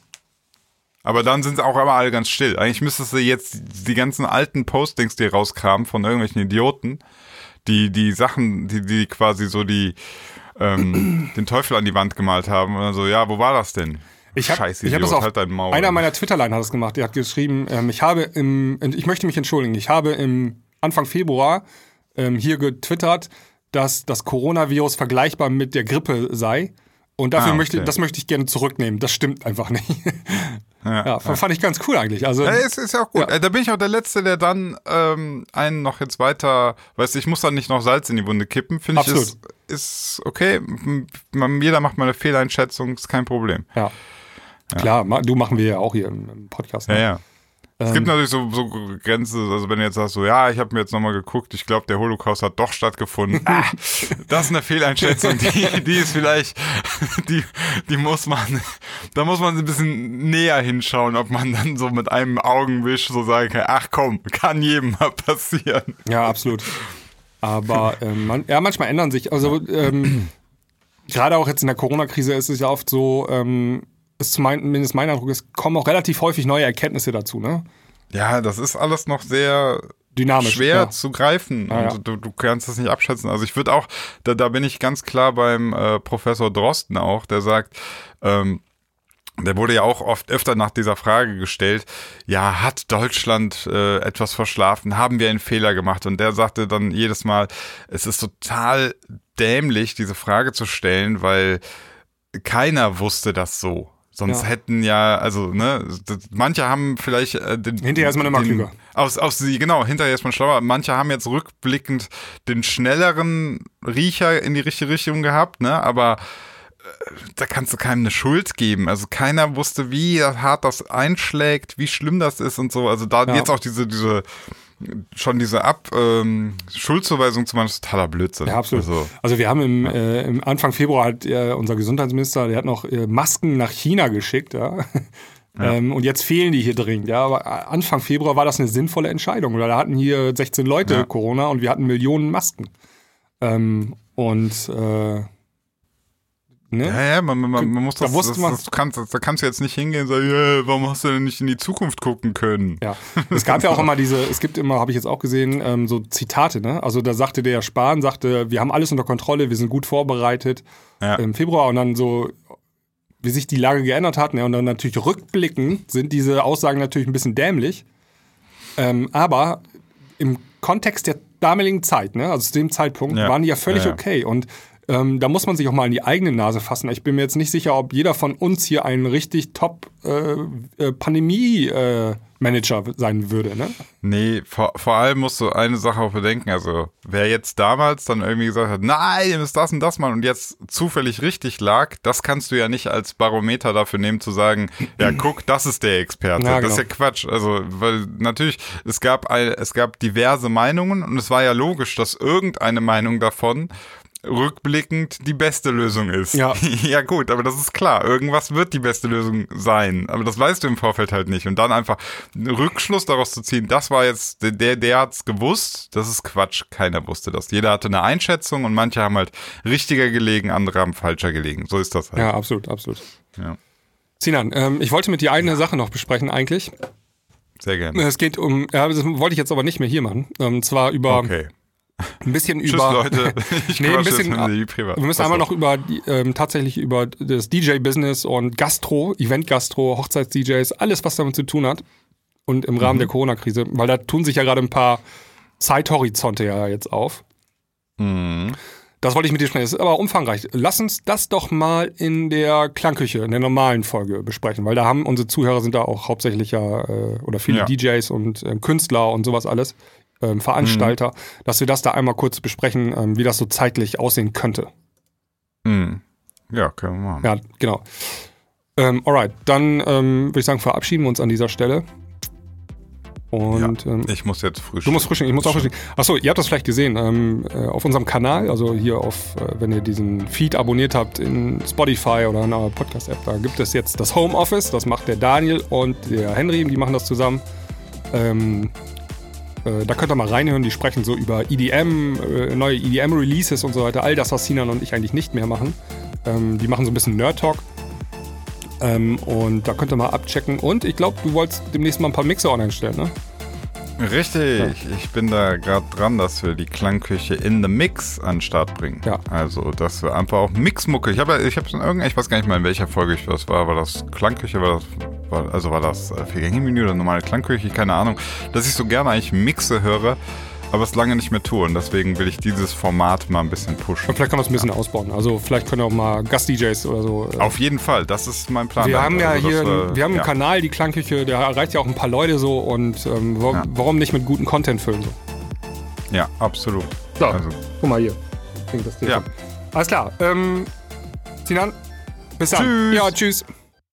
Aber dann sind sie auch immer alle ganz still. Eigentlich müsstest du jetzt die ganzen alten Postings, die rauskramen von irgendwelchen Idioten, die die Sachen, die, die quasi so die ähm, [CLEARS THROAT] den Teufel an die Wand gemalt haben und dann so, ja, wo war das denn? Ich hab- Scheiß ich hab das auf- halt dein Maul. Einer meiner Twitterline hat es gemacht. Der hat geschrieben, ähm, ich habe im, ich möchte mich entschuldigen, ich habe im Anfang Februar ähm, hier getwittert, dass das Coronavirus vergleichbar mit der Grippe sei. Und dafür Ah, okay. möchte, das möchte ich gerne zurücknehmen. Das stimmt einfach nicht. [LAUGHS] ja, ja, fand ich ganz cool eigentlich. Also, Ja, ist, ist ja auch gut. Ja. Äh, Da bin ich auch der Letzte, der dann ähm, einen noch jetzt weiter, weißt du, ich muss dann nicht noch Salz in die Wunde kippen. Finde ich, ist, ist okay. Jeder macht mal eine Fehleinschätzung, ist kein Problem. ja. Klar, du machen wir ja auch hier im, Podcast. Ja, Ne? ja. Es Ähm, gibt natürlich so, so Grenzen, also wenn du jetzt sagst, so, ja, ich habe mir jetzt nochmal geguckt, ich glaube, der Holocaust hat doch stattgefunden. [LAUGHS] ah, das ist eine Fehleinschätzung, die, die ist vielleicht, [LAUGHS] die, die muss man, da muss man ein bisschen näher hinschauen, ob man dann so mit einem Augenwisch so sagen kann, ach komm, kann jedem mal passieren. Ja, absolut. Aber [LAUGHS] ähm, man, ja, manchmal ändern sich. Also ähm, [CLEARS THROAT] gerade auch jetzt in der Corona-Krise ist es ja oft so, ähm, ist zumindest mein Eindruck, es kommen auch relativ häufig neue Erkenntnisse dazu, ne? Ja, das ist alles noch sehr Dynamisch. schwer ja. zu greifen Ah, ja. und du, du kannst das nicht abschätzen. Also ich würde auch, da, da bin ich ganz klar beim äh, Professor Drosten auch, der sagt, ähm, der wurde ja auch oft öfter nach dieser Frage gestellt, ja, hat Deutschland äh, etwas verschlafen? Haben wir einen Fehler gemacht? Und der sagte dann jedes Mal, es ist total dämlich, diese Frage zu stellen, weil keiner wusste das so. Sonst Ja. hätten ja, also, ne, manche haben vielleicht äh, den, Hinterher ist man immer den, klüger. Aus, aus sie, genau, hinterher ist man schlauer. Manche haben jetzt rückblickend den schnelleren Riecher in die richtige Richtung gehabt, ne, aber äh, da kannst du keinem eine Schuld geben. Also keiner wusste, wie hart das einschlägt, wie schlimm das ist und so. Also da Ja. jetzt auch diese, diese, schon diese Ab, ähm, Schuldzuweisung zu machen, ist totaler Blödsinn. Ja, absolut. Also, Also wir haben im, äh, im Anfang Februar hat äh, unser Gesundheitsminister, der hat noch äh, Masken nach China geschickt, ja. [LAUGHS] Ähm, und jetzt fehlen die hier dringend, ja. Aber äh, Anfang Februar war das eine sinnvolle Entscheidung, weil da hatten hier 16 Leute Ja. Corona und wir hatten Millionen Masken. Ähm, und äh, ne? ja, ja, man, man, man muss Da das, wusste das, das du kannst, da kannst du jetzt nicht hingehen und sagen, ja, warum hast du denn nicht in die Zukunft gucken können? Ja, es gab ja auch immer diese, es gibt immer, habe ich jetzt auch gesehen, ähm, so Zitate, ne? Also da sagte der Spahn, sagte, wir haben alles unter Kontrolle, wir sind gut vorbereitet Ja. im Februar und dann so, wie sich die Lage geändert hat, ne? Und dann natürlich rückblickend sind diese Aussagen natürlich ein bisschen dämlich. Ähm, aber im Kontext der damaligen Zeit, ne, also zu dem Zeitpunkt, Ja. waren die ja völlig ja. okay. Und ähm, da muss man sich auch mal in die eigene Nase fassen. Ich bin mir jetzt nicht sicher, ob jeder von uns hier ein richtig top äh, äh, Pandemie-Manager sein würde. Ne? Nee, vor, vor allem musst du eine Sache auch bedenken. Also, wer jetzt damals dann irgendwie gesagt hat, nein, ihr müsst das und das machen und jetzt zufällig richtig lag, das kannst du ja nicht als Barometer dafür nehmen, zu sagen, ja, [CLEARS THROAT] guck, das ist der Experte. Ja, Das ist ja genau. Quatsch. Also, weil natürlich, es gab, es gab diverse Meinungen und es war ja logisch, dass irgendeine Meinung davon rückblickend die beste Lösung ist. Ja. [LAUGHS] ja gut, aber das ist klar. Irgendwas wird die beste Lösung sein. Aber das weißt du im Vorfeld halt nicht. Und dann einfach einen Rückschluss daraus zu ziehen, das war jetzt, der- der, hat's gewusst, das ist Quatsch. Keiner wusste das. Jeder hatte eine Einschätzung und manche haben halt richtiger gelegen, andere haben falscher gelegen. So ist das halt. Ja, absolut, absolut. Ja. Sinan, ähm, ich wollte mit dir eine Sache noch besprechen eigentlich. Sehr gerne. Es geht um, ja, das wollte ich jetzt aber nicht mehr hier machen. Und zwar über Okay. Ein bisschen Tschüss, über. Leute. [LAUGHS] Ich nee, ein bisschen. Wir müssen einmal noch? über ähm, tatsächlich über das DJ-Business und Gastro, Event-Gastro, Hochzeits-DJs, alles, was damit zu tun hat. Und im Mhm. Rahmen der Corona-Krise, weil da tun sich ja gerade ein paar Zeithorizonte ja jetzt auf. Mhm. Das wollte ich mit dir sprechen. Das ist aber umfangreich. Lass uns das doch mal in der Klangküche, in der normalen Folge besprechen, weil da haben unsere Zuhörer sind da auch hauptsächlich ja, äh, oder viele Ja. DJs und ähm, Künstler und sowas alles, ähm, Veranstalter, dass wir das da einmal kurz besprechen, ähm, wie das so zeitlich aussehen könnte. Mhm. Ja, können wir machen. Ja, genau. Ähm, alright, dann ähm, würde ich sagen, verabschieden wir uns an dieser Stelle. Und ähm, Ich muss jetzt frühstücken. Du musst frühstücken, ich muss auch frühstücken. Achso, ihr habt das vielleicht gesehen, ähm, äh, auf unserem Kanal, also hier auf, äh, wenn ihr diesen Feed abonniert habt in Spotify oder in einer Podcast-App, da gibt es jetzt das Homeoffice, das macht der Daniel und der Henry, die machen das zusammen. Ähm, äh, da könnt ihr mal reinhören, die sprechen so über EDM, äh, neue EDM-Releases und so weiter, all das, was Sinan und ich eigentlich nicht mehr machen. Ähm, die machen so ein bisschen Nerd-Talk. Ähm, und da könnt ihr mal abchecken. Und ich glaube, du wolltest demnächst mal ein paar Mixer online stellen, ne? Richtig, ich bin da gerade dran, dass wir die Klangküche in the Mix an den Start bringen. Ja. Also, dass wir einfach auch Mixmucke. Ich habe, ich habe in irgendein, ich weiß gar nicht mal in welcher Folge ich das war. War das Klangküche? War das, war, also war das äh, Viergänge-Menü oder normale Klangküche? Keine Ahnung. Dass ich so gerne eigentlich Mixe höre, aber es lange nicht mehr tue. Und deswegen will ich dieses Format mal ein bisschen pushen. Und vielleicht kann man es ein bisschen ausbauen. Also vielleicht können auch mal Gast-DJs oder so. äh, Auf jeden Fall, das ist mein Plan. wir haben ja Also, hier, dass einen- wir haben einen ja. Kanal, die Klangküche, der erreicht ja auch ein paar Leute so und ähm, wa Ja. warum nicht mit gutem Content füllen so? Ja, absolut. So, Also, guck mal hier. Klingt das Ja. Alles klar. Ähm, Sinan, bis dann. Tschüss. Ja, tschüss.